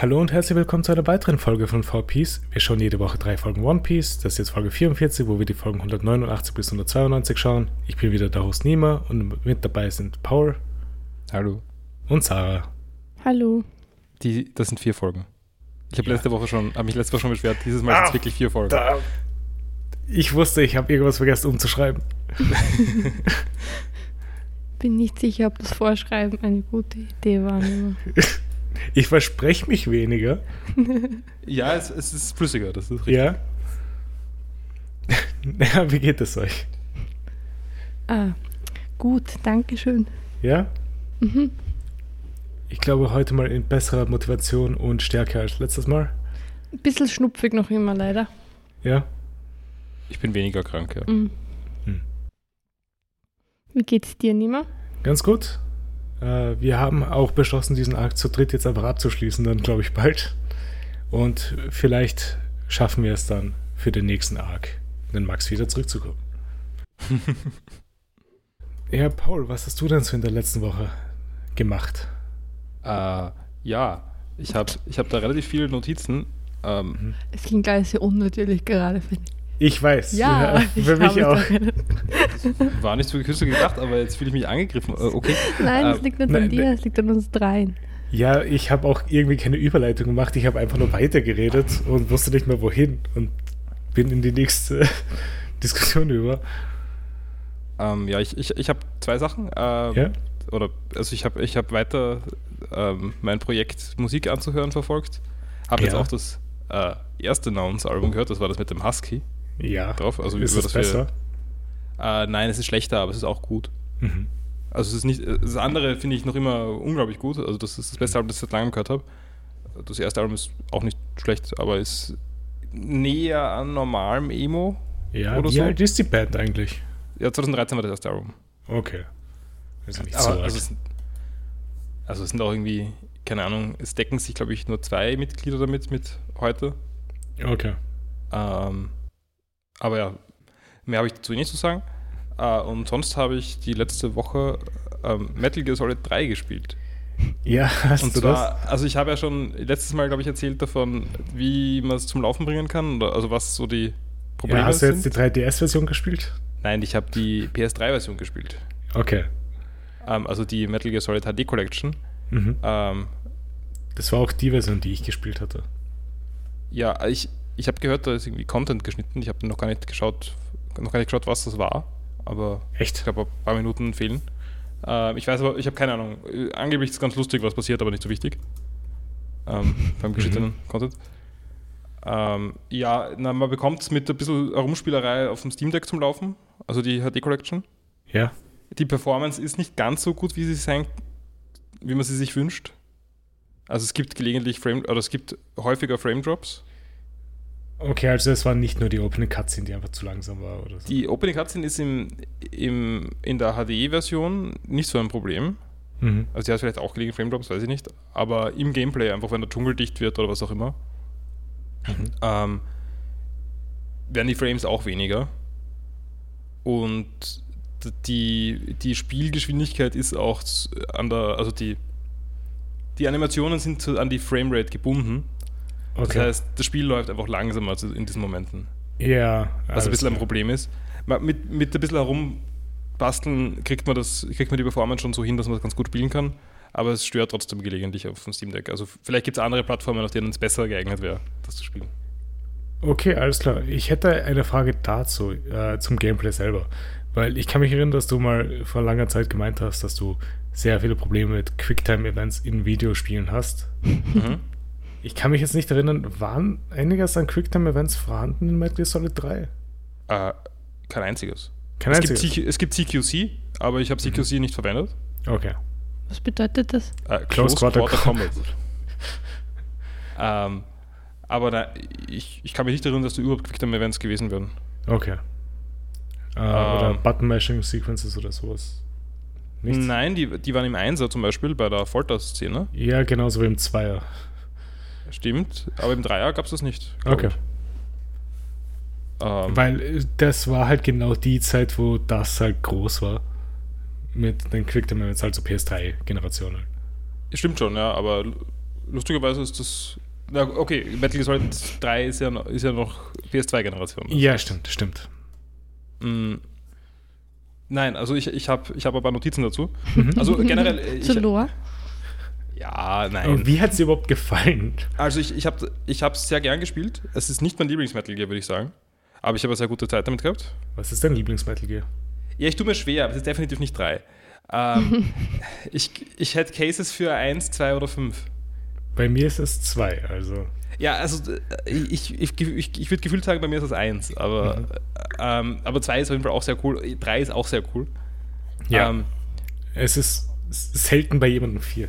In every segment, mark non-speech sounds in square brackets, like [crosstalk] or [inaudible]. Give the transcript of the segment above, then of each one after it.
Hallo und herzlich willkommen zu einer weiteren Folge von 4Piece. Wir schauen jede Woche drei Folgen One Piece. Das ist jetzt Folge 44, wo wir die Folgen 189 bis 192 schauen. Ich bin wieder der Host Nima und mit dabei sind Paul. Hallo. Und Sarah. Hallo. Die, das sind vier Folgen. Ich habe ja. letzte Woche schon, habe mich letzte Woche schon beschwert. Dieses Mal ah, sind es wirklich vier Folgen. Da. Ich wusste, ich habe irgendwas vergessen umzuschreiben. [laughs] bin nicht sicher, ob das Vorschreiben eine gute Idee war. [laughs] Ich verspreche mich weniger. [laughs] ja, es, es, ist flüssiger, das ist richtig. Ja. [laughs] ja, wie geht es euch? Ah, gut, danke schön. Ja? Mhm. Ich glaube, heute mal in besserer Motivation und Stärke als letztes Mal. Ein bisschen schnupfig noch immer, leider. Ja? Ich bin weniger krank, ja. Mhm. Hm. Wie geht's dir, Nima? Ganz gut. Äh, wir haben auch beschlossen, diesen Arc zu dritt jetzt einfach abzuschließen, dann glaube ich bald. Und vielleicht schaffen wir es dann für den nächsten Arc, den Max wieder zurückzukommen. [laughs] ja, Paul, was hast du denn so in der letzten Woche gemacht? Äh, ja, ich habe ich hab da relativ viele Notizen. Ähm, mhm. es klingt gar nicht so unnatürlich gerade, finde ich. Ich weiß. Ja, ja [laughs] für mich auch. [laughs] War nicht so geküsst gedacht, aber jetzt fühle ich mich angegriffen. Äh, okay. Nein, es liegt nicht nein, an dir, es liegt an uns dreien. Ja, ich habe auch irgendwie keine Überleitung gemacht. Ich habe einfach nur weitergeredet und wusste nicht mehr wohin und bin in die nächste [laughs] Diskussion über. Ähm, ja, ich, ich, ich habe zwei Sachen. Ähm, ja? Oder also ich habe ich hab weiter ähm, mein Projekt Musik anzuhören verfolgt. Habe ja. jetzt auch das äh, erste Nouns-Album gehört, das war das mit dem Husky ja. drauf. Also ist es besser? Wir, äh, nein, es ist schlechter, aber es ist auch gut. Mhm. Also es ist nicht, das andere finde ich noch immer unglaublich gut. Also das ist das beste Album, das ich seit langem gehört habe. Das erste Album ist auch nicht schlecht, aber ist näher an normalem Emo. Ja, oder wie so. alt ist die Band eigentlich? Ja, 2013 war das erste Album. Okay. Also nicht so also, es, also es sind auch irgendwie, keine Ahnung, es decken sich, glaube ich, nur zwei Mitglieder damit mit heute. Okay. Ähm, aber ja, mehr habe ich dazu nicht zu sagen. Uh, und sonst habe ich die letzte Woche ähm, Metal Gear Solid 3 gespielt. Ja, hast und du zwar, das? Also ich habe ja schon letztes Mal, glaube ich, erzählt davon, wie man es zum Laufen bringen kann, oder, also was so die Probleme ja, hast sind. Hast du jetzt die 3DS-Version gespielt? Nein, ich habe die PS3-Version gespielt. Okay. Ähm, also die Metal Gear Solid HD Collection. Mhm. Ähm, das war auch die Version, die ich gespielt hatte. Ja, ich, ich habe gehört, da ist irgendwie Content geschnitten. Ich habe noch gar nicht geschaut, noch gar nicht geschaut, was das war. Aber Echt? ich glaube, ein paar Minuten fehlen. Äh, ich weiß aber, ich habe keine Ahnung. Äh, angeblich ist es ganz lustig, was passiert, aber nicht so wichtig. Ähm, [laughs] beim geschnittenen mhm. Content. Ähm, ja, na, man bekommt es mit ein bisschen Herumspielerei auf dem Steam Deck zum Laufen. Also die HD Collection. Ja. Die Performance ist nicht ganz so gut, wie sie sein, wie man sie sich wünscht. Also es gibt gelegentlich Frame, oder es gibt häufiger Frame Drops. Okay, also es war nicht nur die Opening Cutscene, die einfach zu langsam war oder so. Die Opening Cutscene ist im, im, in der HDE-Version nicht so ein Problem. Mhm. Also die hat vielleicht auch gelegen Frame Drops, weiß ich nicht. Aber im Gameplay, einfach wenn der Dschungel dicht wird oder was auch immer, mhm. ähm, werden die Frames auch weniger. Und die, die Spielgeschwindigkeit ist auch an der, also die, die Animationen sind an die Framerate gebunden. Okay. Das heißt, das Spiel läuft einfach langsamer in diesen Momenten. Ja. Was ein bisschen ein Problem ist. Mit, mit ein bisschen herumbasteln kriegt man, das, kriegt man die Performance schon so hin, dass man das ganz gut spielen kann. Aber es stört trotzdem gelegentlich auf dem Steam Deck. Also vielleicht gibt es andere Plattformen, auf denen es besser geeignet wäre, das zu spielen. Okay, alles klar. Ich hätte eine Frage dazu, äh, zum Gameplay selber. Weil ich kann mich erinnern, dass du mal vor langer Zeit gemeint hast, dass du sehr viele Probleme mit Quicktime-Events in Videospielen hast. Mhm. [laughs] Ich kann mich jetzt nicht erinnern, waren einiges an Quicktime-Events vorhanden in Metal Gear Solid 3? Äh, kein einziges. Kein es, einziges. Gibt, es gibt CQC, aber ich habe CQC mhm. nicht verwendet. Okay. Was bedeutet das? Äh, Close, Close Quarter, Quarter Combat. [laughs] ähm, aber na, ich, ich kann mich nicht erinnern, dass da überhaupt Quicktime-Events gewesen wären. Okay. Äh, ähm, oder Button-Mashing-Sequences oder sowas. Nichts? Nein, die, die waren im Einser zum Beispiel bei der Folter-Szene. Ja, genauso wie im Zweier. Stimmt, aber im Dreier gab es das nicht. Okay. Ähm, Weil äh, das war halt genau die Zeit, wo das halt groß war. Mit den Quicktime Events, also PS3-Generationen. Stimmt schon, ja, aber lustigerweise ist das. Na, okay, Metal Gear Solid 3 ist ja, noch- ist ja noch PS2-Generation. Ja, stimmt, stimmt. Mm. Nein, also ich, ich habe ich hab ein paar Notizen dazu. Also generell. äh, Ich, Zu Lore. Ja, Und nein. wie hat es dir überhaupt gefallen? Also ich, ich habe ich es sehr gern gespielt. Es ist nicht mein Lieblings-Metal Gear, würde ich sagen. Aber ich habe eine sehr gute Zeit damit gehabt. Was ist dein Lieblings-Metal Gear? Ja, ich tue mir schwer, aber es ist definitiv nicht drei. Ähm, [laughs] ich, ich hätte Cases für eins, zwei oder fünf. Bei mir ist es zwei, also. Ja, also äh, ich, ich, ich, ich würde gefühlt sagen, bei mir ist es eins, aber, Mhm. ähm, aber zwei ist auf jeden Fall auch sehr cool. Drei ist auch sehr cool. Ja. Ähm, Es ist selten bei jemandem vier.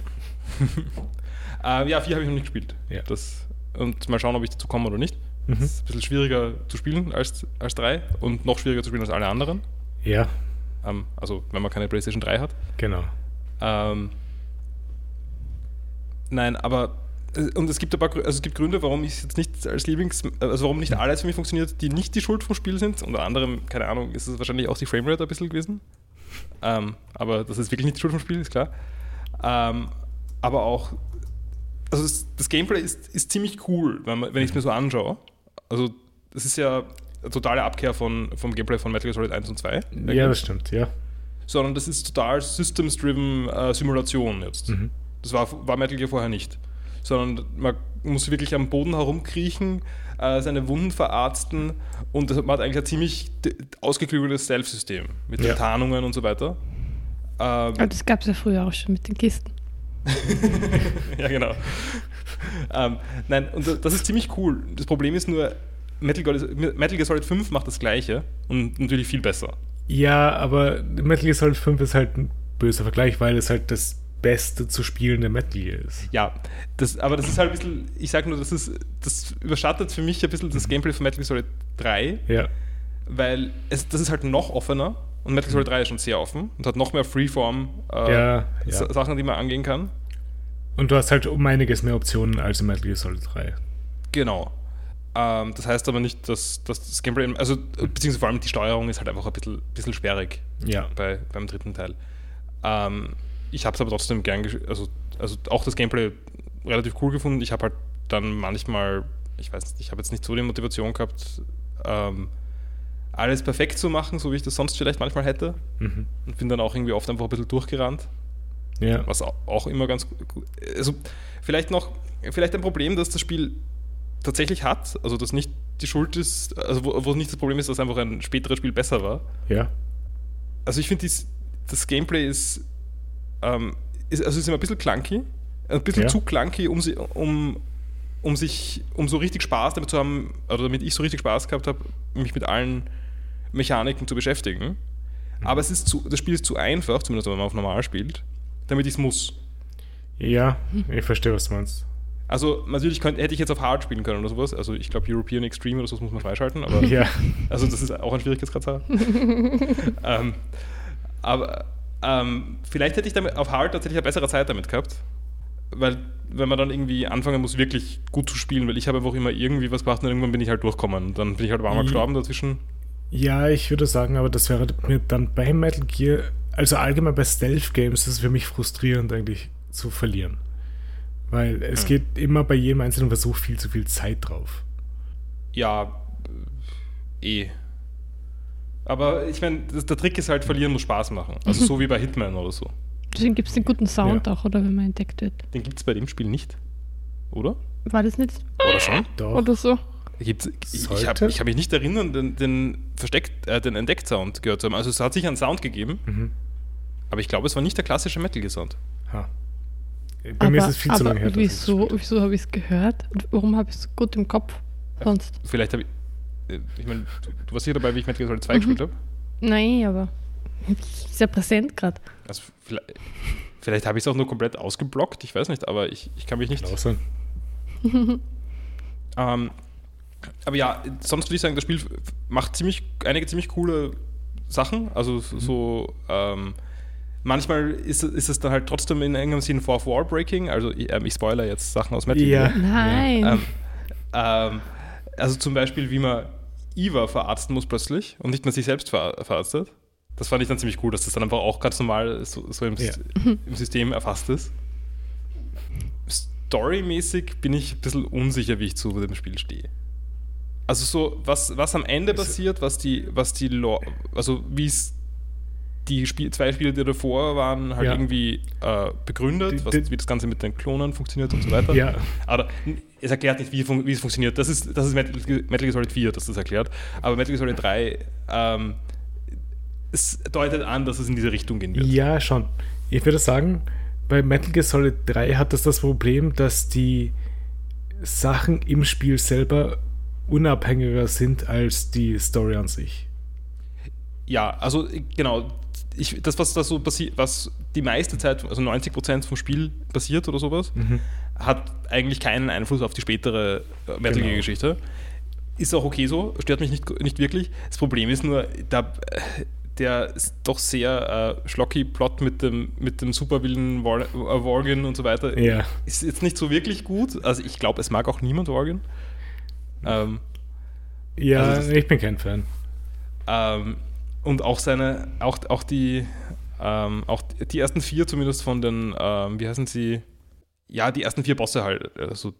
[laughs] äh, ja, vier habe ich noch nicht gespielt. Ja. Das, und mal schauen, ob ich dazu komme oder nicht. Mhm. Das ist ein bisschen schwieriger zu spielen als, als drei und noch schwieriger zu spielen als alle anderen. Ja, Ähm, also, wenn man keine PlayStation 3 hat. genau. Ähm, nein, aber äh, und es gibt ein paar, also es gibt Gründe, warum ich jetzt nicht als Lieblings, also warum nicht alles für mich funktioniert, die nicht die Schuld vom Spiel sind. Unter anderem, keine Ahnung, ist es wahrscheinlich auch die Framerate ein bisschen gewesen. Ähm, aber das ist wirklich nicht die Schuld vom Spiel, ist klar. Ähm, aber auch, also das, das Gameplay ist, ist ziemlich cool, wenn, man- wenn ich es mir so anschaue. Also das ist ja eine totale Abkehr von, vom Gameplay von Metal Gear Solid 1 und 2 Ja, das stimmt, ja. sondern das ist total Systems-driven äh, Simulation jetzt. Mhm. Das war, war Metal Gear vorher nicht. Sondern man muss wirklich am Boden herumkriechen, äh, seine Wunden verarzten und das, man hat eigentlich ein ziemlich ausgeklügeltes Stealth-System mit den Ja. Tarnungen und so weiter. Ähm, Aber das gab es ja früher auch schon mit den Kisten. [laughs] ja, genau. ähm, nein, und das- ist ziemlich cool. Das Problem ist nur, Metal Gear, Metal Gear Solid 5 macht das Gleiche und natürlich viel besser. Ja, aber Metal Gear Solid 5 ist halt ein böser Vergleich, weil es halt das beste zu spielende Metal Gear ist. Ja, das, aber das ist halt ein bisschen, ich sag nur, das ist, das überschattet für mich ein bisschen das Gameplay von Metal Gear Solid 3, Ja, weil es, das ist halt noch offener und Metal Gear Solid 3 ist schon sehr offen und hat noch mehr Freeform äh, die man angehen kann. Und du hast halt um einiges mehr Optionen als in Metal Gear Solid 3. Genau. Ähm, das heißt aber nicht, dass, dass das Gameplay, also beziehungsweise vor allem die Steuerung ist halt einfach ein bisschen, bisschen sperrig Ja. bei, beim dritten Teil. Ähm, ich habe es aber trotzdem gern, also, also auch das Gameplay relativ cool gefunden. Ich habe halt dann manchmal, ich weiß nicht, ich habe jetzt nicht so die Motivation gehabt, ähm, alles perfekt zu machen, so wie ich das sonst vielleicht manchmal hätte. Mhm. Und bin dann auch irgendwie oft einfach ein bisschen durchgerannt, Ja. was au- auch immer ganz gut. Also vielleicht noch, vielleicht ein Problem, dass das Spiel tatsächlich hat, also dass nicht die Schuld ist, also wo, wo nicht das Problem ist, dass einfach ein späteres Spiel besser war. Ja. Also ich finde, das Gameplay ist, ähm, ist, also ist immer ein bisschen clunky, ein bisschen Ja. zu clunky, um, um, um sich, um so richtig Spaß damit zu haben, oder damit ich so richtig Spaß gehabt habe, mich mit allen Mechaniken zu beschäftigen. Aber es ist zu, das Spiel ist zu einfach, zumindest wenn man auf normal spielt, damit ich es muss. Ja, ich verstehe, was du meinst. Also natürlich könnte, hätte ich jetzt auf Hard spielen können oder sowas. Also ich glaube European Extreme oder sowas muss man freischalten, aber [laughs] Ja. also das ist auch ein Schwierigkeitsgrad. [laughs] ähm, aber ähm, vielleicht hätte ich damit auf Hard tatsächlich eine bessere Zeit damit gehabt. Weil, wenn man dann irgendwie anfangen muss, wirklich gut zu spielen, weil ich habe einfach immer irgendwie was gemacht und irgendwann bin ich halt durchgekommen. Und dann bin ich halt einmal Mhm. gestorben dazwischen. Ja, ich würde sagen, aber das wäre mir dann bei Metal Gear, also allgemein bei Stealth Games, ist es für mich frustrierend eigentlich zu verlieren. Weil es Hm. geht immer bei jedem einzelnen Versuch viel zu viel Zeit drauf. Ja, äh, eh. Aber ich meine, das- der Trick ist halt, verlieren muss Spaß machen. Also so [laughs] wie bei Hitman oder so. Deswegen gibt es den guten Sound Ja. auch, oder wenn man entdeckt wird. Den gibt es bei dem Spiel nicht. Oder? War das nicht? Oder schon? Doch. Oder so? Gibt's, ich habe hab mich nicht erinnern, den, den, versteckt, äh, den Entdeckt-Sound gehört zu haben. Also es hat sicher einen Sound gegeben, Mhm. aber ich glaube, es war nicht der klassische Metal Gear Sound. Ha. Bei mir ist es viel zu aber lange her. Wieso, wieso habe ich es gehört? Und warum habe ich es gut im Kopf? Sonst. Vielleicht habe ich. äh, Ich meine, du, du warst hier dabei, wie ich Metal Gear Solid 2 Mhm. gespielt habe. Nein, aber sehr präsent gerade. Also vielleicht, vielleicht habe ich es auch nur komplett ausgeblockt, ich weiß nicht, aber ich, ich kann mich nicht. Kann auch sein. [laughs] Ähm, aber ja, sonst würde ich sagen, das Spiel macht ziemlich, einige ziemlich coole Sachen. Also Mhm. so, ähm, manchmal ist, ist es dann halt trotzdem in engem Sinn Fourth Wall Breaking. Also ich, ähm, ich spoiler jetzt Sachen aus Metal Ja. Gear. Nein. Ähm, ähm, also zum Beispiel, wie man Eva verarzten muss plötzlich und nicht mehr sich selbst ver verarztet. Das fand ich dann ziemlich cool, dass das dann einfach auch ganz normal so, so im, Ja. im System erfasst ist. storymäßig bin ich ein bisschen unsicher, wie ich zu dem Spiel stehe. Also so, was, was am Ende passiert, was die, was die Lore, also wie es die Spiel, zwei Spiele, die davor waren, halt ja. irgendwie äh, begründet, die, was, die, wie das Ganze mit den Klonen funktioniert und so weiter. Ja. Aber es erklärt nicht, wie, wie, es funktioniert. Das ist, das ist Metal, Metal Gear Solid 4, das das erklärt. Aber Metal Gear Solid 3 ähm, es deutet an, dass es in diese Richtung gehen wird. Ja, schon. Ich würde sagen, bei Metal Gear Solid 3 hat das das Problem, dass die Sachen im Spiel selber unabhängiger sind als die Story an sich. Ja, also genau, ich, das, was da so passiert, was die meiste Zeit, also 90 Prozent vom Spiel passiert oder sowas, mhm. hat eigentlich keinen Einfluss auf die spätere äh, Metal Gear Geschichte. Ist auch okay so, stört mich nicht, nicht wirklich. Das Problem ist nur, da, der doch sehr äh, schlocky Plot mit dem, mit dem Superwillen Worgen äh, und so weiter ja. ist jetzt nicht so wirklich gut. Also ich glaube, es mag auch niemand Worgen. Ähm, ja, also ich bin kein Fan. Ähm, und auch seine, auch, auch die, ähm, auch die ersten vier zumindest von den, ähm, wie heißen sie? Ja, die ersten vier Bosse halt. Also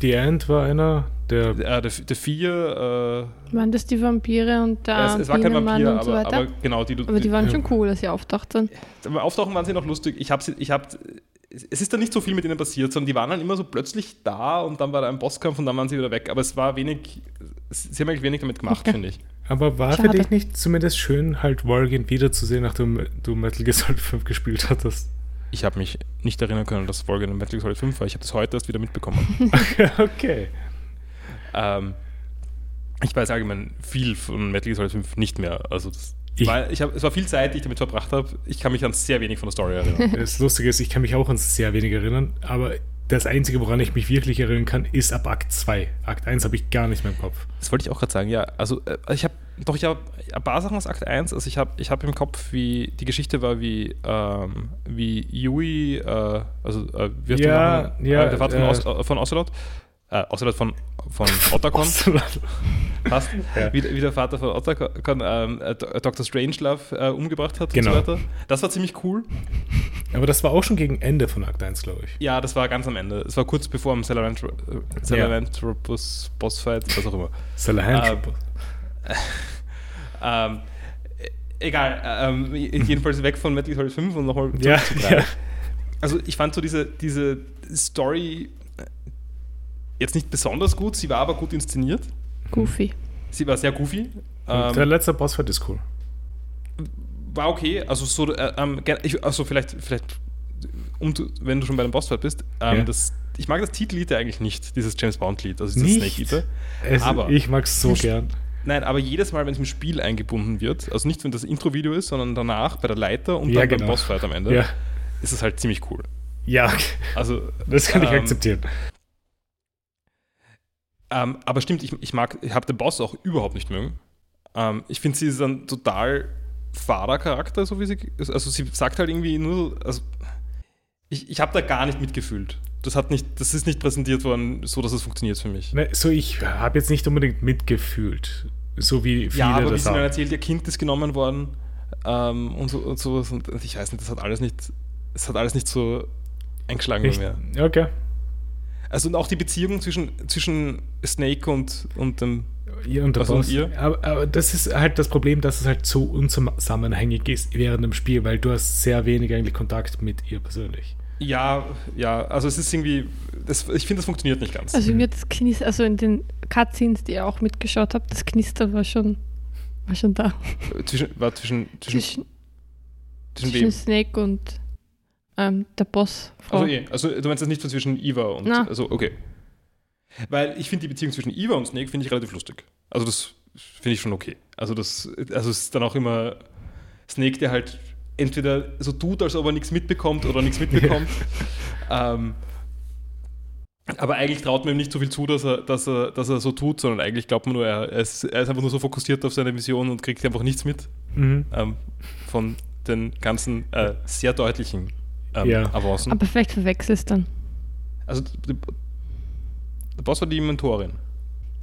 The End war einer, der. Äh, der, der vier. Äh, waren das die Vampire und der ja, es, es war kein Vampir, und so aber, aber, genau, die, aber die waren ja. schon cool, dass sie auftauchten. Beim Auftauchen waren sie noch lustig. Ich habe ich hab, es ist da nicht so viel mit ihnen passiert, sondern die waren dann immer so plötzlich da und dann war da ein Bosskampf und dann waren sie wieder weg. Aber es war wenig, sie haben eigentlich wenig damit gemacht, finde ich. Aber war Schade. für dich nicht zumindest schön, halt Worgen wiederzusehen, nachdem du Metal Gear Solid 5 gespielt hattest? Ich habe mich nicht erinnern können, dass Worgen in Metal Gear Solid 5 war. Ich habe das heute erst wieder mitbekommen. [laughs] okay. Ähm, ich weiß allgemein viel von Metal Gear Solid 5 nicht mehr. Also das ich, Weil ich hab, es war viel Zeit, die ich damit verbracht habe. Ich kann mich an sehr wenig von der Story erinnern. [laughs] Das Lustige ist, ich kann mich auch an sehr wenig erinnern, aber das Einzige, woran ich mich wirklich erinnern kann, ist ab Akt 2. Akt 1 habe ich gar nicht mehr im Kopf. Das wollte ich auch gerade sagen, ja. Also äh, ich habe doch, ich habe ein paar Sachen aus Akt 1. Also ich habe ich hab im Kopf, wie die Geschichte war, wie, ähm, wie Yui, äh, also äh, wie ja, ja, äh, der Vater von, Os von Ocelot, äh, Ocelot von, von [laughs] Otacon. Passt. Ja. Wie, wie, der Vater von Otacon ähm, äh, Dr. Strangelove äh, umgebracht hat genau. und so weiter. Das war ziemlich cool. Aber das war auch schon gegen Ende von Akt 1, glaube ich. Ja, das war ganz am Ende. Es war kurz bevor am Salamantropus äh, ja. Bossfight, was auch immer. Salamantropus. Ähm, [laughs] ähm, egal, ähm, jedenfalls weg von Metal Gear Solid 5 und nochmal ja, zu 3. Ja. Also ich fand so diese, diese Story jetzt nicht besonders gut, sie war aber gut inszeniert. Goofy. Sie war sehr goofy. Ähm, der letzte Bossfight ist cool. War okay, also so, äh, ähm, ich, also vielleicht, vielleicht um, wenn du schon bei dem Bossfight bist, ähm, ja. das, ich mag das Titellied ja eigentlich nicht, dieses James Bond-Lied, also dieses Snake Eater. Es, aber ich mag es so gern. Nein, aber jedes Mal, wenn es im Spiel eingebunden wird, also nicht wenn das Intro-Video ist, sondern danach bei der Leiter und ja, dann genau. beim Bossfight am Ende, ja. ist es halt ziemlich cool. Ja, also das kann ähm, ich akzeptieren. Ähm, aber stimmt, ich, ich mag, ich habe den Boss auch überhaupt nicht mögen. Ähm, ich finde, sie ist ein total fader Charakter, so wie sie Also sie sagt halt irgendwie nur, also ich, ich habe da gar nicht mitgefühlt. Das hat nicht, das ist nicht präsentiert worden, so dass es funktioniert für mich. Ne, so, ich habe jetzt nicht unbedingt mitgefühlt, so wie viele Ja, aber das wie sie mir erzählt, ihr Kind ist genommen worden ähm, und, so, und sowas und ich weiß nicht, das hat alles nicht, es hat alles nicht so eingeschlagen bei mir. Okay. Also und auch die Beziehung zwischen, zwischen Snake und, und dem ihr und der also Boss. Ihr. Aber, aber, das ist halt das Problem, dass es halt so unzusammenhängig ist während dem Spiel, weil du hast sehr wenig eigentlich Kontakt mit ihr persönlich. Ja, ja, also es ist irgendwie, das, ich finde, das funktioniert nicht ganz. Also mir das Knister, also in den Cutscenes, die ihr auch mitgeschaut habt, das Knister war schon, war schon da. Zwischen, war zwischen, zwischen, zwischen, zwischen, zwischen Snake und ähm, der Boss. Also, eh, also du meinst das nicht zwischen Eva und. Na. Also, okay. Weil ich finde die Beziehung zwischen Eva und Snake finde ich relativ lustig. Also das finde ich schon okay. Also das, also es ist dann auch immer Snake, der halt entweder so tut, als ob er nichts mitbekommt oder nichts mitbekommt. [laughs] ähm, aber eigentlich traut man ihm nicht so viel zu, dass er, dass er, dass er so tut, sondern eigentlich glaubt man nur, er ist, er ist einfach nur so fokussiert auf seine Mission und kriegt einfach nichts mit mhm. ähm, von den ganzen äh, sehr deutlichen ähm, ja. Avancen. Aber vielleicht verwechselst du dann. Also, Boss war die Mentorin.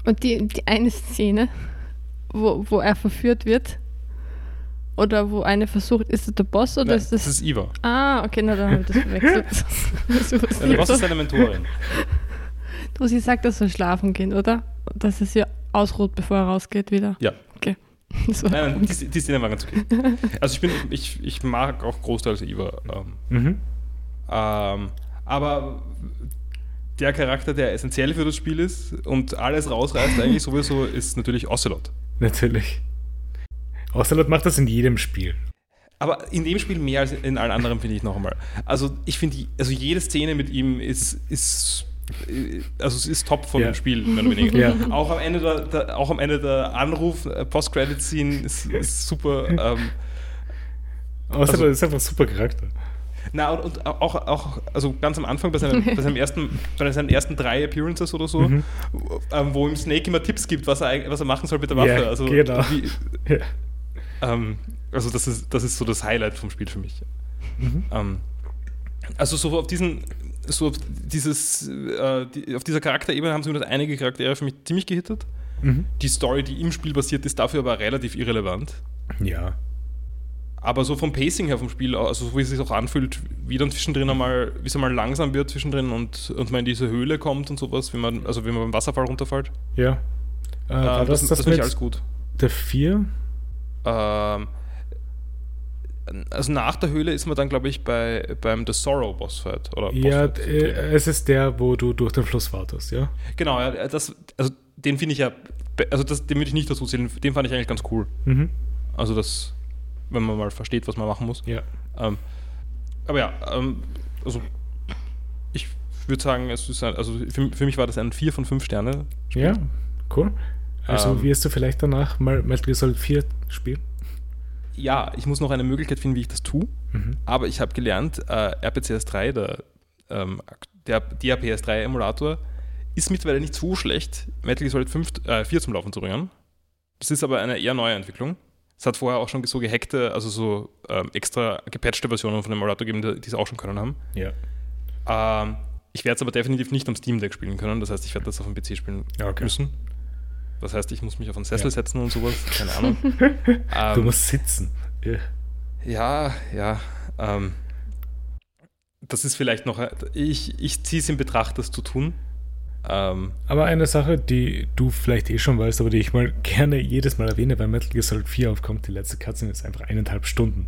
Und die, die eine Szene, wo, wo er verführt wird Oder wo eine versucht, ist das der Boss oder Nein, ist das. das ist Eva. ah, okay, na dann habe ich das verwechselt. [laughs] der Boss ist seine Mentorin. wo sie sagt, dass er schlafen gehen, oder? Dass es ja ausruht, bevor er rausgeht wieder. Ja. Okay. [laughs] Nein, nein, die, die Szene war ganz okay. Also ich bin, ich, ich mag auch großteils Eva. Ähm, Mhm. ähm, aber der Charakter, der essentiell für das Spiel ist und alles rausreißt eigentlich sowieso, ist natürlich Ocelot. Natürlich. Ocelot macht das in jedem Spiel. Aber in dem Spiel mehr als in allen anderen, finde ich noch einmal. Also ich finde, also jede Szene mit ihm ist, ist also es ist top von Ja. dem Spiel, mehr oder weniger. Ja. Auch am Ende der, der, auch am Ende der Anruf, äh, Post-Credit-Scene ist, ist super. Ähm, Ocelot Also- ist einfach ein super Charakter. Na, und, und auch, auch, also ganz am Anfang bei seinen, [laughs] bei seinen, ersten, bei seinen ersten drei Appearances oder so, Mhm. ähm, wo ihm Snake immer Tipps gibt, was er, was er machen soll mit der Waffe. Ja, also, genau. wie, [laughs] ähm, also das ist, das ist so das Highlight vom Spiel für mich. Mhm. Ähm, also so auf diesen, so auf dieses, äh, die, auf dieser Charakterebene haben zumindest einige Charaktere für mich ziemlich gehittet. Mhm. Die Story, die im Spiel basiert, ist dafür aber relativ irrelevant. Ja. Aber so vom Pacing her vom Spiel, also so wie es sich auch anfühlt, wie dann zwischendrin einmal, wie es einmal langsam wird zwischendrin und, und man in diese Höhle kommt und sowas, wie man, also wenn man beim Wasserfall runterfällt. Ja. Äh, Äh, das, das, finde ich alles gut. der 4? Ähm, also nach der Höhle ist man dann, glaube ich, bei, beim The Sorrow Bossfight. Oder Ja, Bossfight. äh, es ist der, wo du durch den Fluss wartest, ja? Genau, ja, das, also den finde ich ja, also das, den würde ich nicht dazu zählen, den fand ich eigentlich ganz cool. Mhm. Also das, wenn man mal versteht, was man machen muss. Ja. Ähm, aber ja, ähm, also ich würde sagen, es ist ein, also für, für mich war das ein 4 von 5 Sterne. Ja, cool. Also Ähm. wirst du vielleicht danach mal Metal Gear Solid 4 spielen? Ja, ich muss noch eine Möglichkeit finden, wie ich das tue. Mhm. Aber ich habe gelernt, äh, RPCS3, der, ähm, der DRPS3-Emulator, ist mittlerweile nicht so schlecht, Metal Gear Solid 5, äh, 4 zum Laufen zu bringen. Das ist aber eine eher neue Entwicklung. Es hat vorher auch schon so gehackte, also so ähm, extra gepatchte Versionen von dem Emulator gegeben, die die es auch schon können haben. Ja. Ähm, ich werde es aber definitiv nicht am Steam Deck spielen können. Das heißt, ich werde das auf dem PC spielen okay. müssen. Das heißt, ich muss mich auf einen Sessel Ja. setzen und sowas. Keine Ahnung. [laughs] Du ähm, musst sitzen. Ja. ja, ja. Ähm, das ist vielleicht noch. Ich, ich ziehe es in Betracht, das zu tun. Ähm, Aber eine Sache, die du vielleicht eh schon weißt, aber die ich mal [laughs] gerne jedes Mal erwähne, wenn Metal Gear Solid 4 aufkommt, die letzte Cutscene ist einfach eineinhalb Stunden.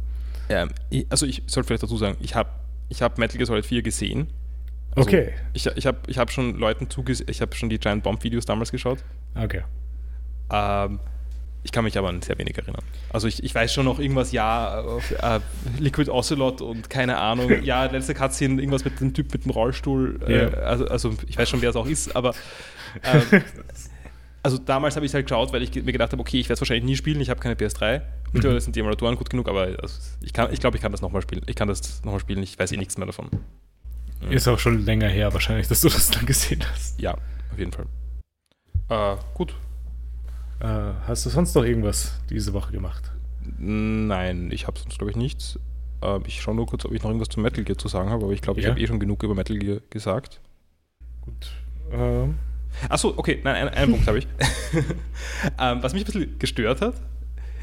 ähm, ich, also, ich sollte vielleicht dazu sagen, ich habe ich hab Metal Gear Solid 4 gesehen. Also, Okay. Ich, ich habe ich hab schon Leuten zugesehen, ich habe schon die Giant Bomb Videos damals geschaut. Okay. Ähm, ich kann mich aber an sehr wenig erinnern. Also ich, ich weiß schon noch irgendwas, ja, äh, Liquid Ocelot und keine Ahnung, [laughs] ja, letzte Cutscene, irgendwas mit dem Typ mit dem Rollstuhl. Äh, Ja. also, also ich weiß schon, wer es auch ist, aber ähm, [laughs] also damals habe ich halt geschaut, weil ich mir gedacht habe, okay, ich werde es wahrscheinlich nie spielen, ich habe keine PS3. Mittlerweile sind die Emulatoren gut genug, aber also ich glaube, ich, glaub, ich kann das nochmal spielen. Ich kann das nochmal spielen, ich weiß eh nichts mehr davon. Ist auch schon länger her wahrscheinlich, dass du das dann gesehen hast. Ja, auf jeden Fall. Äh, gut. Äh, hast du sonst noch irgendwas diese Woche gemacht? Nein, ich habe sonst glaube ich nichts. Äh, ich schaue nur kurz, ob ich noch irgendwas zu Metal Gear zu sagen habe, aber ich glaube, ich Ja. habe eh schon genug über Metal Gear gesagt. Gut. Ähm, Achso, okay, nein, einen, einen Punkt habe ich. [laughs] ähm, was mich ein bisschen gestört hat,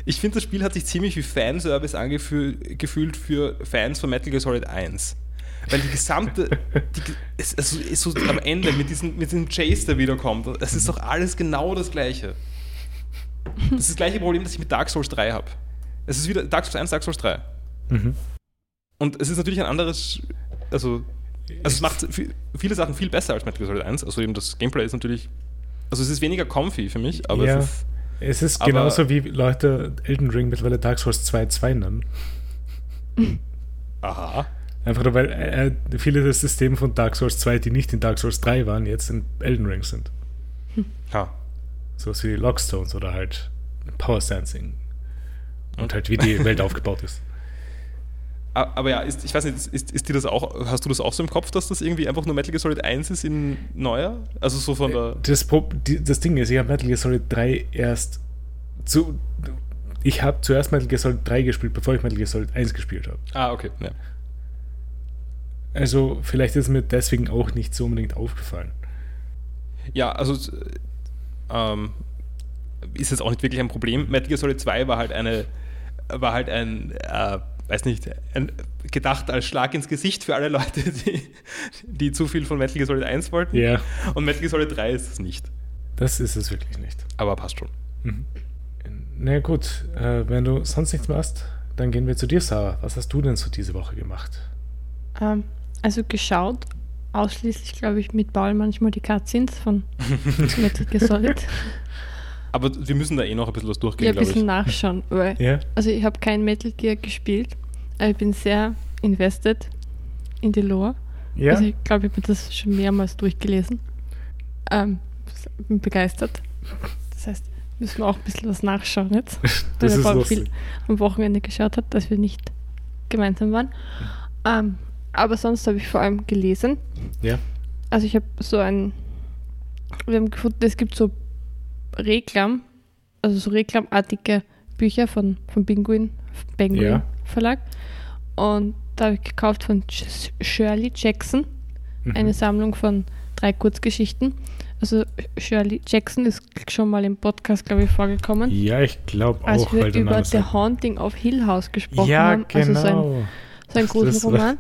ich finde, das Spiel hat sich ziemlich wie Fanservice angefühlt für Fans von Metal Gear Solid 1. Weil die gesamte, die, es, ist so am Ende mit diesem, mit diesem Chase, der wiederkommt, es ist doch alles genau das Gleiche. Das ist das gleiche Problem, das ich mit Dark Souls 3 habe. Es ist wieder Dark Souls 1, Dark Souls 3. mhm. Und es ist natürlich ein anderes, also, also es macht vi- viele Sachen viel besser als Metal Gear Solid 1. Also eben das Gameplay ist natürlich, also es ist weniger comfy für mich, aber Ja. es ist, Es ist genauso wie Leute Elden Ring mittlerweile Dark Souls 2 2 nennen. [laughs] aha. Einfach nur, weil äh, viele des Systems von Dark Souls 2, die nicht in Dark Souls 3 waren, jetzt in Elden Ring sind. Ja. Sowas wie Lockstones oder halt Power Sensing. Und halt wie die Welt aufgebaut ist. [laughs] Aber ja, ist, ich weiß nicht, ist, ist, dir das auch, hast du das auch so im Kopf, dass das irgendwie einfach nur Metal Gear Solid 1 ist in neuer? Also so von der. Das, das Ding ist, ich habe Metal Gear Solid 3 erst zu. Ich habe zuerst Metal Gear Solid 3 gespielt, bevor ich Metal Gear Solid 1 gespielt habe. Ah, okay. Ja. Also, vielleicht ist mir deswegen auch nicht so unbedingt aufgefallen. Ja, also ähm, ist jetzt auch nicht wirklich ein Problem. Metal Gear Solid 2 war halt eine, war halt ein, äh, weiß nicht, ein, gedacht als Schlag ins Gesicht für alle Leute, [laughs] die, die zu viel von Metal Gear Solid 1 wollten. Ja. Und Metal Gear Solid 3 ist es nicht. Das ist es wirklich nicht. Aber passt schon. Mhm. Na gut, äh, wenn du sonst nichts mehr hast, dann gehen wir zu dir, Sarah. Was hast du denn so diese Woche gemacht? Ähm, also geschaut, ausschließlich, glaube ich, mit Paul manchmal die Cutscenes von [laughs] Metal Gear Solid. Aber wir müssen da eh noch ein bisschen was durchgehen, ja, ein bisschen nachschauen. Weil, [laughs] ja. Also ich habe kein Metal Gear gespielt, aber ich bin sehr invested in die Lore. Ja. Also ich glaube, ich habe das schon mehrmals durchgelesen. Ähm, bin begeistert. Das heißt, müssen wir auch ein bisschen was nachschauen jetzt. [laughs] das weil ist Paul viel am Wochenende geschaut hat, dass wir nicht gemeinsam waren. Ähm, aber sonst habe ich vor allem gelesen. Ja. Also ich habe so ein, wir haben gefunden, es gibt so Reklam, also so reklamartige Bücher von, von Penguin, Penguin Ja. Verlag. Und da habe ich gekauft von Sh- Shirley Jackson, Mhm. eine Sammlung von drei Kurzgeschichten. Also Shirley Jackson ist schon mal im Podcast, glaube ich, vorgekommen, Ja, ich glaube als auch, wir weil der über The Haunting of Hill House gesprochen Ja, haben. Also so ein genau. so ein Das großen war- Roman.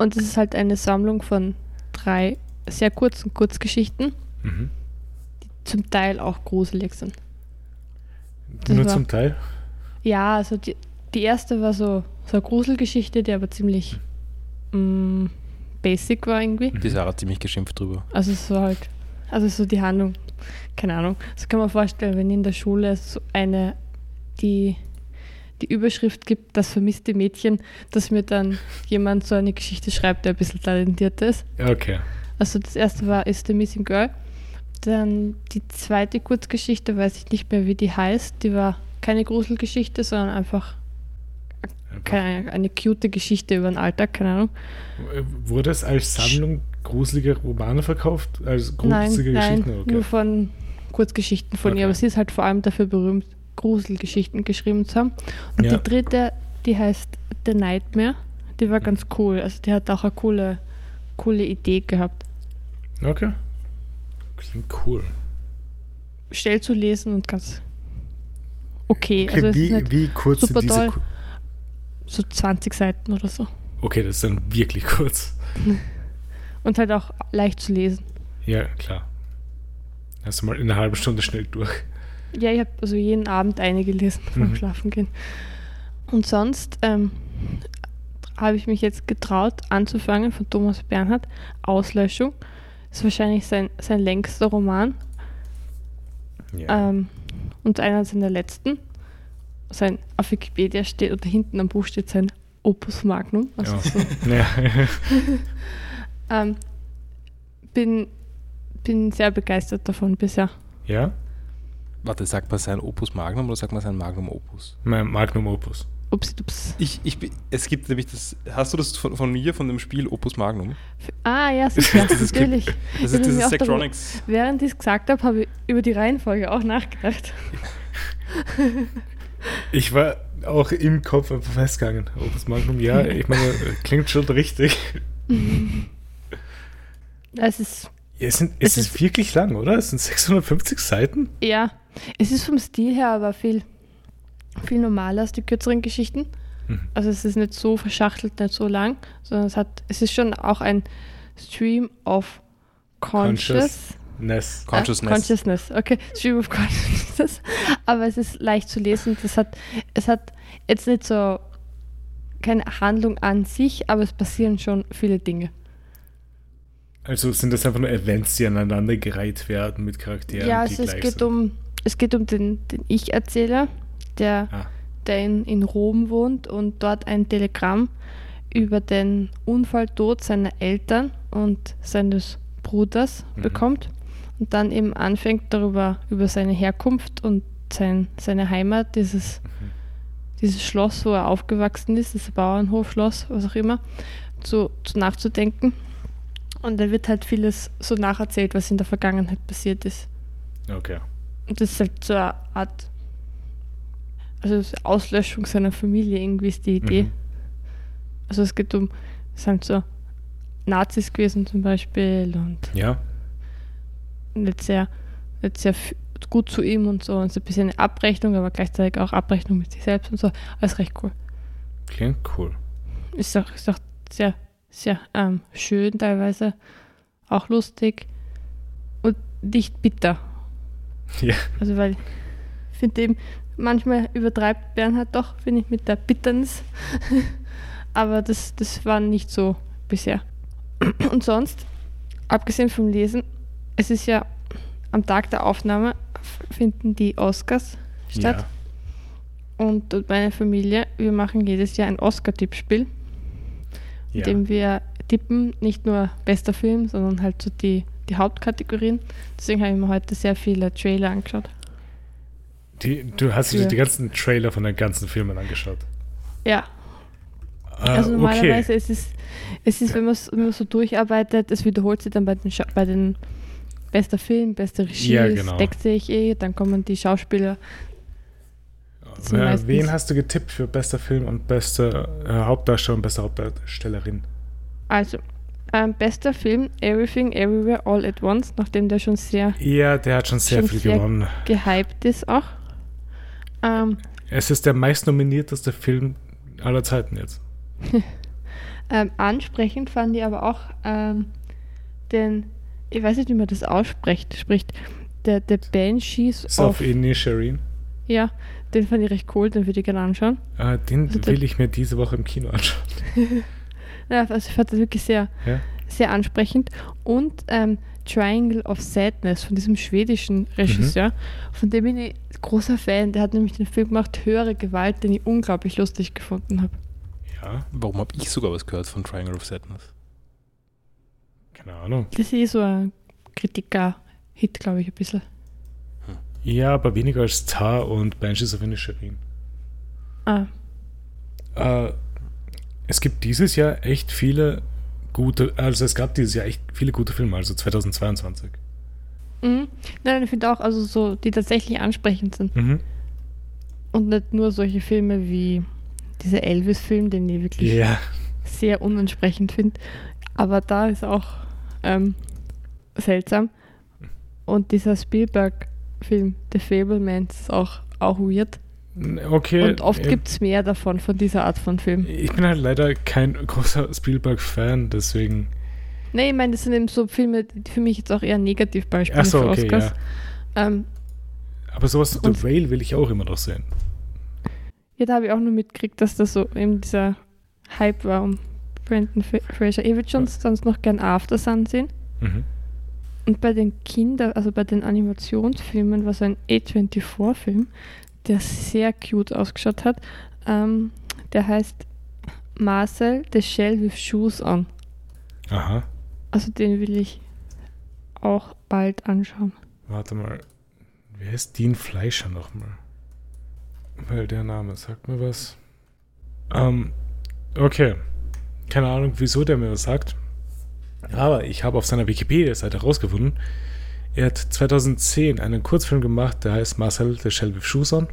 Und es ist halt eine Sammlung von drei sehr kurzen Kurzgeschichten, Mhm. die zum Teil auch gruselig sind. Das Nur war- zum Teil. Ja, also die, die erste war so, so eine Gruselgeschichte, die aber ziemlich mm, basic war irgendwie. Die Sarah hat ziemlich geschimpft drüber. Also es war halt, also so die Handlung, keine Ahnung. Das kann man vorstellen, wenn in der Schule so eine, die die Überschrift gibt, das vermisste Mädchen, dass mir dann jemand so eine Geschichte schreibt, der ein bisschen talentiert ist. Okay. Also das erste war Is the Missing Girl. Dann die zweite Kurzgeschichte, weiß ich nicht mehr, wie die heißt. Die war keine Gruselgeschichte, sondern einfach keine, eine cute Geschichte über den Alltag, keine Ahnung. Wurde es als Sammlung gruseliger Romane verkauft? Als Nein, gruselige nein, Geschichten? Okay. nur von Kurzgeschichten von Okay. ihr. Aber sie ist halt vor allem dafür berühmt, Gruselgeschichten geschrieben zu haben. Und Ja. die dritte, die heißt The Nightmare. Die war ganz cool. Also die hat auch eine coole, coole Idee gehabt. okay. Klingt cool. Schnell zu lesen und ganz okay. Okay, also wie, wie kurz super diese. toll. Ku- so 20 Seiten oder so. Okay, das ist dann wirklich kurz. [laughs] Und halt auch leicht zu lesen. Ja, klar. Hast du mal in einer halben Stunde schnell durch. Ja, ich habe also jeden Abend eine gelesen [laughs] beim Mhm. Schlafengehen. Und sonst ähm, habe ich mich jetzt getraut anzufangen von Thomas Bernhard, Auslöschung. Das ist wahrscheinlich sein, sein längster Roman Ja. ähm, und einer seiner letzten. Sein, auf Wikipedia steht, oder hinten am Buch steht sein Opus Magnum. Also Ja. so, [laughs] ja. [laughs] ähm, bin, bin sehr begeistert davon bisher. ja? Warte, sagt man sein Opus Magnum oder sagt man sein Magnum Opus? Mein Magnum Opus. Ups, ups. Ich, ich, es gibt nämlich das, hast du das von, von mir, von dem Spiel Opus Magnum? Ah, ja, sicher, dieses natürlich. Das ist dieses darüber- Sectronics. Während ich es gesagt habe, habe ich über die Reihenfolge auch nachgedacht. [laughs] Ich war auch im Kopf einfach festgegangen. Opus Magnum, ja, ich meine, klingt schon richtig. [laughs] Es ist, Ja, es, sind, es, Es ist, ist- wirklich lang, oder? Es sind 650 Seiten? ja, es ist vom Stil her aber viel, viel normaler als die kürzeren Geschichten. Mhm. Also es ist nicht so verschachtelt, nicht so lang, sondern es hat, es ist schon auch ein Stream of Conscious. Ness. Consciousness. Ah, Consciousness, okay. Stream of Consciousness. [laughs] Aber es ist leicht zu lesen. Das hat, es hat jetzt nicht so keine Handlung an sich, aber es passieren schon viele Dinge. Also sind das einfach nur Events, die aneinander gereiht werden mit Charakteren, ja, die es, geht sind. um es geht um den, den Ich-Erzähler, der, Ah. der in, in Rom wohnt und dort ein Telegramm über den Unfalltod seiner Eltern und seines Bruders Mhm. bekommt und dann eben anfängt darüber über seine Herkunft und sein, seine Heimat, dieses, Mhm. dieses Schloss, wo er aufgewachsen ist, das Bauernhofschloss, was auch immer, zu, zu nachzudenken. Und da wird halt vieles so nacherzählt, was in der Vergangenheit passiert ist. Okay. Und das ist halt so eine Art, also Auslöschung seiner Familie irgendwie ist die Idee. Mhm. Also es geht um, es sind so Nazis gewesen zum Beispiel und Ja. nicht sehr, nicht sehr gut zu ihm und so. Und so ein bisschen eine Abrechnung, aber gleichzeitig auch Abrechnung mit sich selbst und so. Alles recht cool. Klingt cool. Ist auch, ist auch sehr, sehr ähm, schön teilweise. Auch lustig. Und nicht bitter. Ja. Also weil ich finde eben, manchmal übertreibt Bernhard doch, finde ich, mit der Bitternis. [laughs] aber das, das war nicht so bisher. [clears throat] Und sonst, abgesehen vom Lesen, es ist ja am Tag der Aufnahme finden die Oscars statt. Ja. Und meine Familie, wir machen jedes Jahr ein Oscar-Tippspiel, Ja. dem wir tippen, nicht nur bester Film, sondern halt so die, die Hauptkategorien. Deswegen habe ich mir heute sehr viele Trailer angeschaut. Die, du hast dir die ganzen Trailer von den ganzen Filmen angeschaut. Ja, Ah, also normalerweise okay. ist es, es ist, wenn man es so durcharbeitet, es wiederholt sich dann bei den, bei den bester Film, beste Regie, Ja, genau. deckt sich eh, dann kommen die Schauspieler. Äh, meistens- wen hast du getippt für bester Film und beste äh, Hauptdarsteller und beste Hauptdarstellerin? Also, ähm, bester Film, Everything, Everywhere, All at Once, nachdem der schon sehr Ja, der hat schon sehr Schon viel sehr- gewonnen. gehypt ist auch. Ähm, Es ist der meist nominierteste Film aller Zeiten jetzt. [laughs] ähm, ansprechend fand ich aber auch ähm, den, ich weiß nicht, wie man das ausspricht, spricht, der, der Banshees auf of, Inisherin. ja, den fand ich recht cool, den würde ich gerne anschauen. Äh, den Also will ich mir diese Woche im Kino anschauen. [laughs] Ja, also ich fand das wirklich sehr, Ja? sehr ansprechend. Und ähm, Triangle of Sadness von diesem schwedischen Regisseur, von dem bin ich großer Fan. Der hat nämlich den Film gemacht, Höhere Gewalt, den ich unglaublich lustig gefunden habe. Ja, Warum habe ich sogar was gehört von Triangle of Sadness? keine Ahnung. Das ist eh so ein Kritiker-Hit, glaube ich, ein bisschen. Ja, aber weniger als Tar und Banshees of Inisherin. Ah, Äh, es gibt dieses Jahr echt viele gute, also es gab dieses Jahr echt viele gute Filme, also 2022. mhm. Nein, ich finde auch, also so, die tatsächlich ansprechend sind. Mhm. Und nicht nur solche Filme wie dieser Elvis-Film, den ich wirklich Ja, sehr unansprechend finde. Aber da ist auch ähm, seltsam. Und dieser Spielberg-Film, The Fablemans, ist auch, auch weird. okay. Und oft gibt es mehr davon, von dieser Art von Film. Ich bin halt leider kein großer Spielberg-Fan, deswegen. Nee, ich meine, das sind eben so Filme, die für mich jetzt auch eher Negativbeispiele so, für okay, Oscars. ja. Ähm, Aber sowas wie The Whale will ich auch immer noch sehen. ja, da habe ich auch nur mitgekriegt, dass das so eben dieser Hype war um Brandon Fra- Fraser. Ich würde schon sonst noch gern After Sun sehen. Mhm. Und bei den Kinder, also bei den Animationsfilmen war so ein A24-Film, der sehr cute ausgeschaut hat. Ähm, der heißt Marcel the Shell with Shoes on. Aha. Also den will ich auch bald anschauen. Warte mal. Wer ist Dean Fleischer nochmal? Weil der Name sagt mir was. Ähm, okay. Keine Ahnung, wieso der mir was sagt. Aber ich habe auf seiner Wikipedia-Seite herausgefunden, er hat 2010 einen Kurzfilm gemacht, der heißt Marcel de Shell with Shoes on.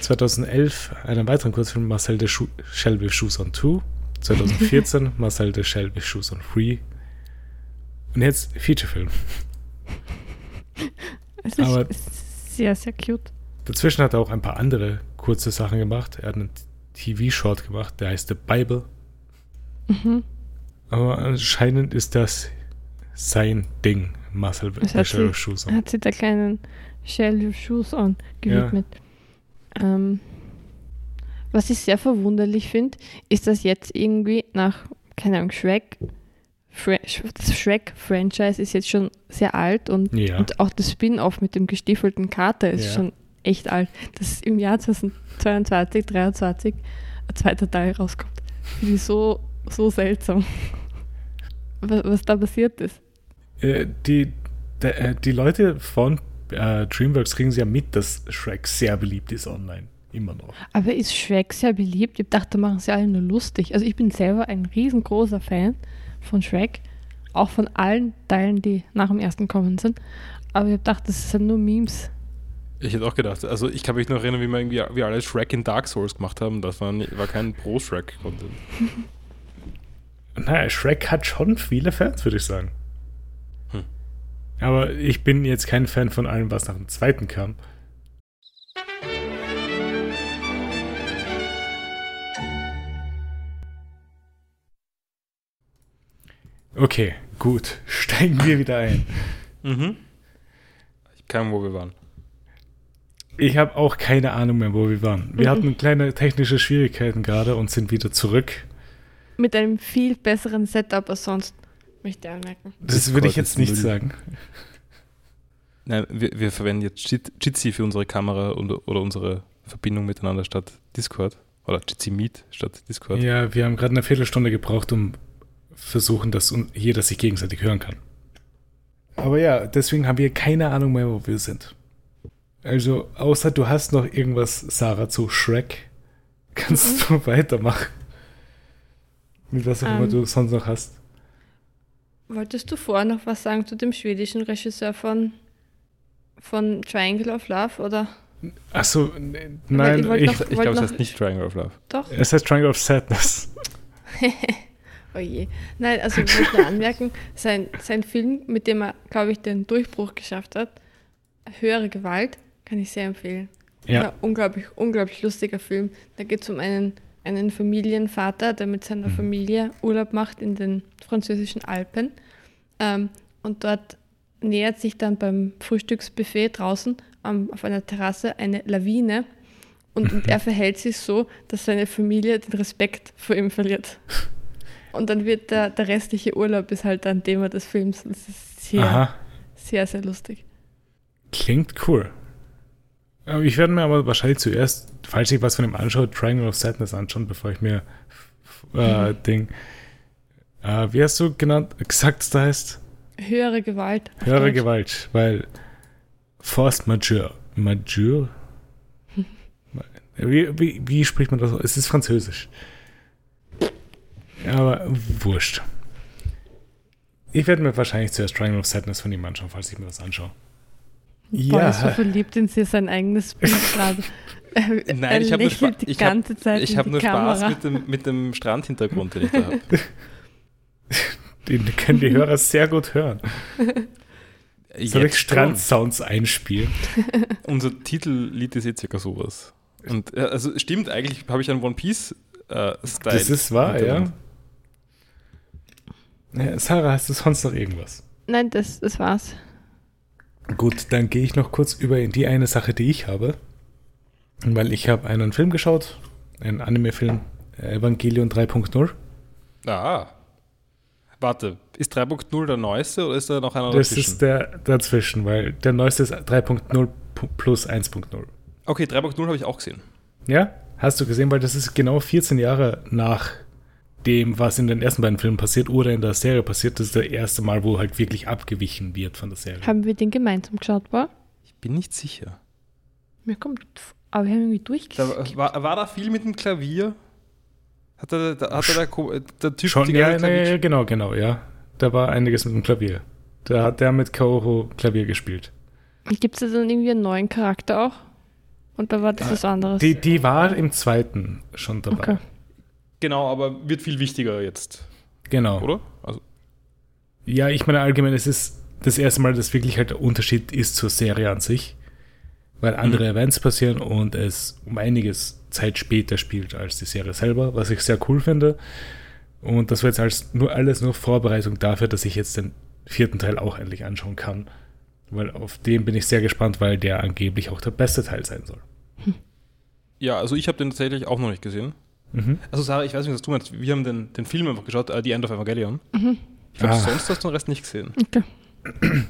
2011 einen weiteren Kurzfilm Marcel de Schu Shell with Shoes on 2. 2014 Marcel de Shell with Shoes on 3. Und jetzt Featurefilm. Es ist Aber- sehr, sehr cute. Dazwischen hat er auch ein paar andere kurze Sachen gemacht. Er hat einen TV-Short gemacht, der heißt The Bible. Mhm. Aber anscheinend ist das sein Ding, Marcel Es hat Sheriff sie- Shoes. Er hat sich der kleinen Shell with Shoes on gewidmet. Ähm, was ich sehr verwunderlich finde, ist, dass jetzt irgendwie nach, keine Ahnung, Shrek, Fra das Shrek-Franchise ist jetzt schon sehr alt und, Ja. und auch das Spin-off mit dem gestiefelten Kater ist Ja. schon echt alt. Dass im Jahr 2022, 2023 ein zweiter Teil rauskommt. Finde ich so, so seltsam. Was, was da passiert ist. Äh, die, äh, die Leute von äh, DreamWorks kriegen sie ja mit, dass Shrek sehr beliebt ist online. Immer noch. Aber ist Shrek sehr beliebt? Ich dachte, da machen sie alle nur lustig. Also ich bin selber ein riesengroßer Fan von Shrek. Auch von allen Teilen, die nach dem ersten kommen sind. Aber ich habe gedacht, das sind nur Memes. Ich hätte auch gedacht, also ich kann mich noch erinnern, wie wir irgendwie wie alle Shrek in Dark Souls gemacht haben. Das war, war kein Pro-Shrek-Content. [laughs] Naja, Shrek hat schon viele Fans, würde ich sagen. Hm. Aber ich bin jetzt kein Fan von allem, was nach dem zweiten kam. Okay, gut. [laughs] Steigen wir wieder ein. Mhm. Ich Ahnung, wo wir waren. Ich habe auch keine Ahnung mehr, wo wir waren. Wir mhm. hatten kleine technische Schwierigkeiten gerade und sind wieder zurück. Mit einem viel besseren Setup als sonst, möchte ich anmerken. Das, das würde ich jetzt nicht Müll. sagen. Nein, wir, wir verwenden jetzt Jitsi für unsere Kamera und, oder unsere Verbindung miteinander statt Discord. Oder Jitsi Meet statt Discord. Ja, wir haben gerade eine Viertelstunde gebraucht, um versuchen, dass jeder sich gegenseitig hören kann. Aber ja, deswegen haben wir keine Ahnung mehr, wo wir sind. Also, außer du hast noch irgendwas, Sarah, zu Shrek, kannst mhm. du [laughs] weitermachen. Mit was auch immer ähm. du sonst noch hast. Wolltest du vorher noch was sagen zu dem schwedischen Regisseur von, von Triangle of Love, oder? Achso, nein, ich, ich, ich glaube, es heißt nicht Triangle of Love. Doch. Es heißt Triangle of Sadness. [laughs] [laughs] Oh je. Nein, also ich möchte nur anmerken, sein, sein Film, mit dem er, glaube ich, den Durchbruch geschafft hat, Höhere Gewalt, kann ich sehr empfehlen. Ja. ja unglaublich, unglaublich lustiger Film. Da geht es um einen, einen Familienvater, der mit seiner mhm. Familie Urlaub macht in den französischen Alpen. Ähm, und dort nähert sich dann beim Frühstücksbuffet draußen ähm, auf einer Terrasse eine Lawine. Und, und er [laughs] verhält sich so, dass seine Familie den Respekt vor ihm verliert. [laughs] Und dann wird der, der restliche Urlaub ist halt ein Thema des Films. Das ist sehr, Aha. sehr, sehr lustig. Klingt cool. Ich werde mir aber wahrscheinlich zuerst, falls ich was von ihm anschaue, Triangle of Sadness anschauen, bevor ich mir äh, mhm. Ding. Äh, wie hast du genannt, gesagt, da heißt? Höhere Gewalt. Höhere Deutsch. Gewalt, weil Force Majeure. Majeure? [laughs] wie, wie, wie spricht man das? Es ist Französisch. Aber wurscht. Ich werde mir wahrscheinlich zuerst Triangle of Sadness von ihm anschauen, falls ich mir das anschaue. Boah, ja. ist so verliebt in sie sein eigenes Bild gerade. [laughs] Nein, ich habe nur, Spa ich hab, ich hab nur Spaß mit dem, mit dem Strandhintergrund, den ich da habe. [laughs] Den können die Hörer sehr gut hören. Soll ich Strandsounds einspielen? [laughs] Unser Titellied ist jetzt circa sowas. Und also stimmt, eigentlich habe ich einen One Piece äh, Style. Das ist wahr, ja. Ja, Sarah, hast du sonst noch irgendwas? Nein, das, das war's. Gut, dann gehe ich noch kurz über in die eine Sache, die ich habe. Weil ich habe einen Film geschaut, einen Anime-Film, Evangelion 3.0. Ah. Warte, ist 3.0 der neueste oder ist da noch einer das dazwischen? Das ist der dazwischen, weil der neueste ist 3.0 plus 1.0. Okay, 3.0 habe ich auch gesehen. Ja? Hast du gesehen, weil das ist genau 14 Jahre nach dem, was in den ersten beiden Filmen passiert oder in der Serie passiert. Das ist das erste Mal, wo halt wirklich abgewichen wird von der Serie. Haben wir den gemeinsam geschaut, war? Ich bin nicht sicher. Mir kommt, aber wir haben irgendwie durchgeschaut. War, war da viel mit dem Klavier? Hat der, da, hat der, der, der Typ Schon, ja, nee, genau, genau, ja. Da war einiges mit dem Klavier. Da hat der mit Kaoru Klavier gespielt. Gibt es da dann irgendwie einen neuen Charakter auch? Und da war das was anderes? Die, die war im zweiten schon dabei. Okay. Genau, aber wird viel wichtiger jetzt. Genau. Oder? Also. Ja, ich meine allgemein, es ist das erste Mal, dass wirklich halt der Unterschied ist zur Serie an sich, weil andere mhm. Events passieren und es um einiges Zeit später spielt als die Serie selber, was ich sehr cool finde. Und das war jetzt als nur alles nur Vorbereitung dafür, dass ich jetzt den vierten Teil auch endlich anschauen kann. Weil auf den bin ich sehr gespannt, weil der angeblich auch der beste Teil sein soll. Hm. Ja, also ich habe den tatsächlich auch noch nicht gesehen. Mhm. Also Sarah, ich weiß nicht, was du meinst. Wir haben den, den Film einfach geschaut, uh, The End of Evangelion. Mhm. Ich glaube, ah. sonst hast du den Rest nicht gesehen. Okay. [clears throat]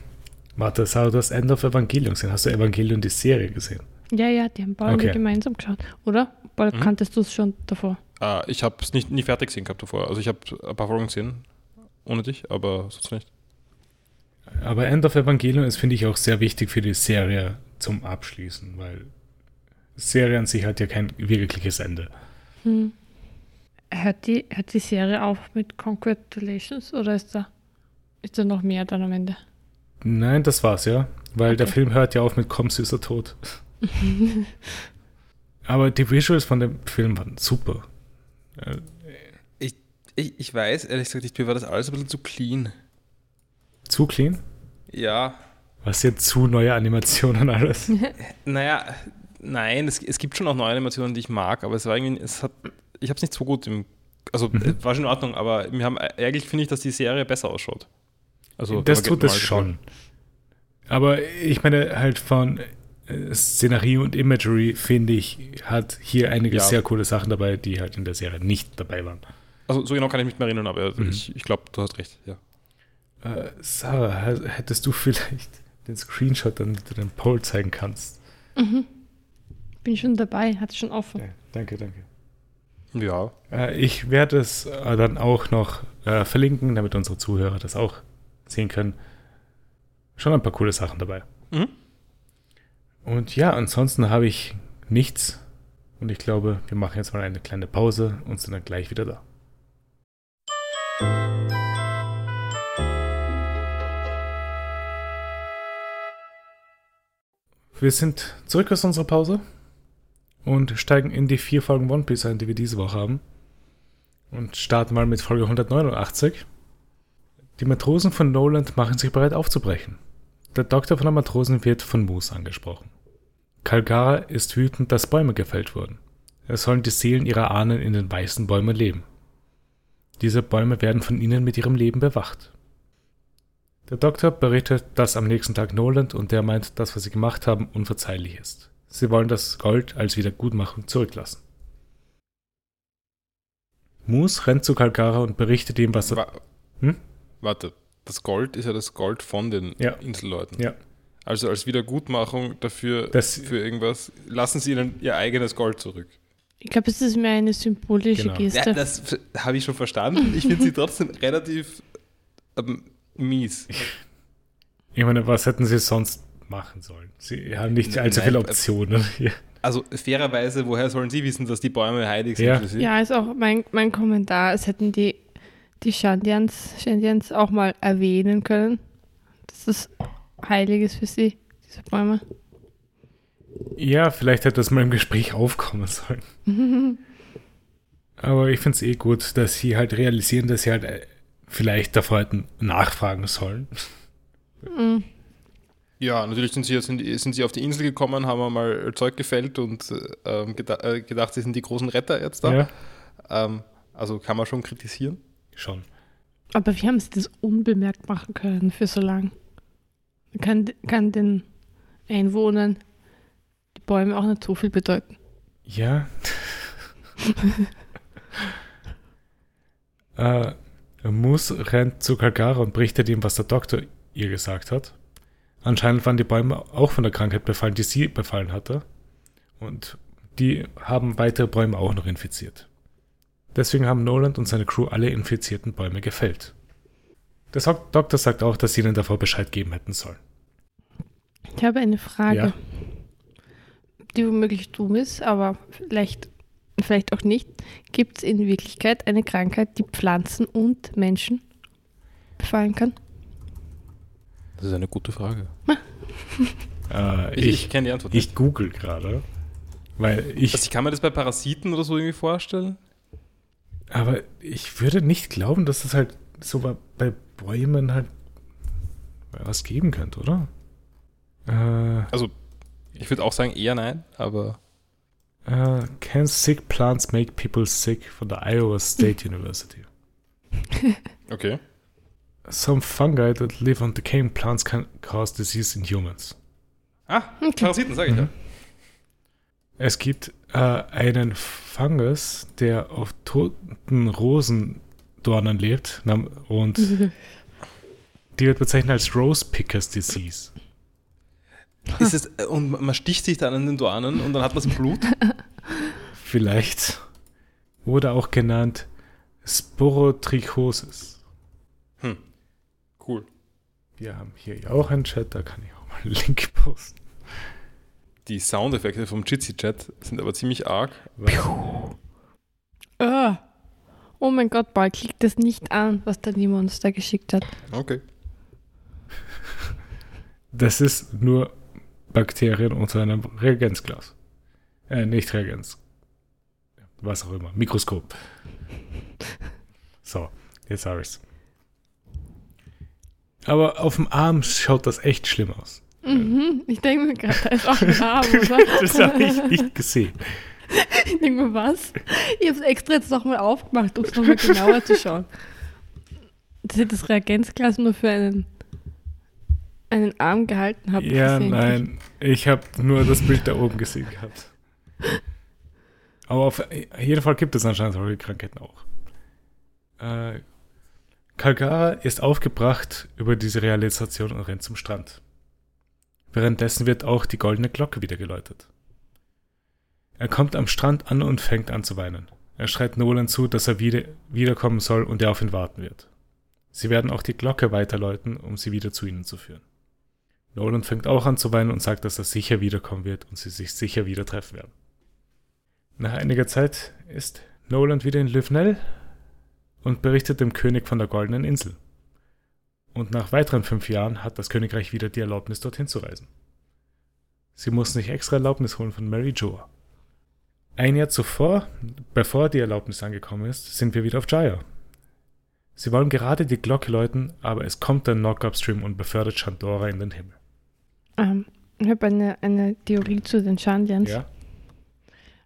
Warte, Sarah, du hast End of Evangelion gesehen. Hast du Evangelion die Serie gesehen? Ja, ja, die haben beide okay. gemeinsam geschaut, oder? Paul, mhm. kanntest du es schon davor? Uh, ich habe es nie fertig gesehen gehabt davor. Also ich habe ein paar Folgen gesehen, ohne dich, aber sonst nicht. Aber End of Evangelion ist, finde ich, auch sehr wichtig für die Serie zum Abschließen, weil Serie an sich hat ja kein wirkliches Ende. Hm. Hört, die, hört die Serie auf mit Congratulations oder ist da, ist da noch mehr dann am Ende? Nein, das war's ja. Weil okay. der Film hört ja auf mit Komm süßer Tod. [laughs] Aber die Visuals von dem Film waren super. Ich, ich, ich weiß, ehrlich gesagt, ich, mir war das alles ein bisschen zu clean. Zu clean? Ja. Was jetzt zu neue Animationen alles? [laughs] naja, nein, es, es gibt schon auch neue Animationen, die ich mag, aber es war irgendwie, es hat, ich habe es nicht so gut im, also mhm. war schon in Ordnung, aber wir haben, eigentlich finde ich, dass die Serie besser ausschaut. Also, das tut es schon. Aber ich meine, halt von äh, Szenerie und Imagery, finde ich, hat hier einige ja. sehr coole Sachen dabei, die halt in der Serie nicht dabei waren. Also so genau kann ich mich nicht mehr erinnern, aber mhm. ich, ich glaube, du hast recht, ja. Äh, Sarah, hättest du vielleicht den Screenshot, damit du den Poll zeigen kannst? Mhm. Bin schon dabei, hat es schon offen. Ja, danke, danke. Ja. Äh, ich werde es äh, dann auch noch äh, verlinken, damit unsere Zuhörer das auch sehen können. Schon ein paar coole Sachen dabei. Mhm. Und ja, ansonsten habe ich nichts. Und ich glaube, wir machen jetzt mal eine kleine Pause und sind dann gleich wieder da. Wir sind zurück aus unserer Pause und steigen in die vier Folgen One Piece ein, die wir diese Woche haben. Und starten mal mit Folge 189. Die Matrosen von Noland machen sich bereit aufzubrechen. Der Doktor von den Matrosen wird von Moose angesprochen. Kalgara ist wütend, dass Bäume gefällt wurden. Es sollen die Seelen ihrer Ahnen in den weißen Bäumen leben. Diese Bäume werden von ihnen mit ihrem Leben bewacht. Der Doktor berichtet, dass am nächsten Tag Noland und der meint, dass was sie gemacht haben unverzeihlich ist. Sie wollen das Gold als Wiedergutmachung zurücklassen. Moose rennt zu Kalgara und berichtet ihm, was er. Hm? Warte, das Gold ist ja das Gold von den ja. Inselleuten. Ja. Also als Wiedergutmachung dafür das, für irgendwas, lassen sie ihnen ihr eigenes Gold zurück. Ich glaube, es ist mehr eine symbolische genau. Geste. Ja, das habe ich schon verstanden. Ich finde sie [laughs] trotzdem relativ ähm, mies. Ich meine, was hätten sie sonst machen sollen? Sie haben nicht allzu viele Optionen. [laughs] Also fairerweise, woher sollen sie wissen, dass die Bäume heilig sind ja. für sie? Ja, ist auch mein, mein Kommentar. Es hätten die die Shandians, Shandians auch mal erwähnen können, dass das heilig ist für sie, diese Bäume. Ja, vielleicht hätte das mal im Gespräch aufkommen sollen. [laughs] Aber ich finde es eh gut, dass sie halt realisieren, dass sie halt äh, vielleicht davor hätten nachfragen sollen. Mhm. Ja, natürlich sind sie, sind, sind sie auf die Insel gekommen, haben mal Zeug gefällt und äh, gedacht, äh, gedacht, sie sind die großen Retter jetzt da. Ja. Ähm, also kann man schon kritisieren schon. Aber wie haben sie das unbemerkt machen können für so lang? Kann, kann den Einwohnern die Bäume auch nicht so viel bedeuten? Ja. [laughs] äh, Moose rennt zu Kalgara und berichtet ihm, was der Doktor ihr gesagt hat. Anscheinend waren die Bäume auch von der Krankheit befallen, die sie befallen hatte. Und die haben weitere Bäume auch noch infiziert. Deswegen haben Noland und seine Crew alle infizierten Bäume gefällt. Der Doktor sagt auch, dass sie ihnen davor Bescheid geben hätten sollen. Ich habe eine Frage, ja. die womöglich dumm ist, aber vielleicht, vielleicht auch nicht. Gibt es in Wirklichkeit eine Krankheit, die Pflanzen und Menschen befallen kann? Das ist eine gute Frage. [laughs] äh, ich, ich kenne die Antwort. Ich google gerade. Weil ich, also ich kann mir das bei Parasiten oder so irgendwie vorstellen. Aber ich würde nicht glauben, dass es halt so bei Bäumen halt was geben könnte, oder? Äh, also, ich würde auch sagen eher nein, aber. Uh, can sick plants make people sick von der Iowa State [laughs] University? Okay. Some fungi that live on decaying plants can cause disease in humans. Ah, Parasiten, sage ich mhm. ja. Es gibt äh, einen Fungus, der auf toten Rosendornen lebt und [laughs] die wird bezeichnet als Rose Pickers Disease. Ist es, äh, und man sticht sich dann an den Dornen und dann hat man Blut? [laughs] Vielleicht. Wurde auch genannt Sporotrichosis. Hm. Cool. Wir haben hier auch einen Chat, da kann ich auch mal einen Link posten. Die Soundeffekte vom Jitsi-Chat sind aber ziemlich arg. Oh. oh mein Gott, bald klickt das nicht an, was der Nimons da geschickt hat. Okay. Das ist nur Bakterien unter einem Reagenzglas. Äh, nicht Reagenz. Was auch immer. Mikroskop. So, jetzt habe ich es. Aber auf dem Arm schaut das echt schlimm aus. Mhm, ich denke mir gerade, da ist auch ein [laughs] Arm, oder? das habe ich nicht gesehen. [laughs] Ich denke mir, was? Ich habe es extra jetzt nochmal aufgemacht, um es nochmal genauer zu schauen. Dass ich das Reagenzglas nur für einen, einen Arm gehalten habe. Ja, nein. Ich habe nur das Bild da oben gesehen gehabt. Aber auf jeden Fall gibt es anscheinend solche Krankheiten auch. Äh, Kalgara ist aufgebracht über diese Realisation und rennt zum Strand. Währenddessen wird auch die goldene Glocke wieder geläutet. Er kommt am Strand an und fängt an zu weinen. Er schreit Nolan zu, dass er wieder, wiederkommen soll und er auf ihn warten wird. Sie werden auch die Glocke weiterläuten, um sie wieder zu ihnen zu führen. Nolan fängt auch an zu weinen und sagt, dass er sicher wiederkommen wird und sie sich sicher wieder treffen werden. Nach einiger Zeit ist Nolan wieder in Livnell und berichtet dem König von der Goldenen Insel. Und nach weiteren fünf Jahren hat das Königreich wieder die Erlaubnis, dorthin zu reisen. Sie mussten sich extra Erlaubnis holen von Mary Joa. Ein Jahr zuvor, bevor die Erlaubnis angekommen ist, sind wir wieder auf Jaya. Sie wollen gerade die Glocke läuten, aber es kommt ein Knock-Upstream und befördert Chandora in den Himmel. Ähm, ich habe eine, eine Theorie zu den Shandians. Ja?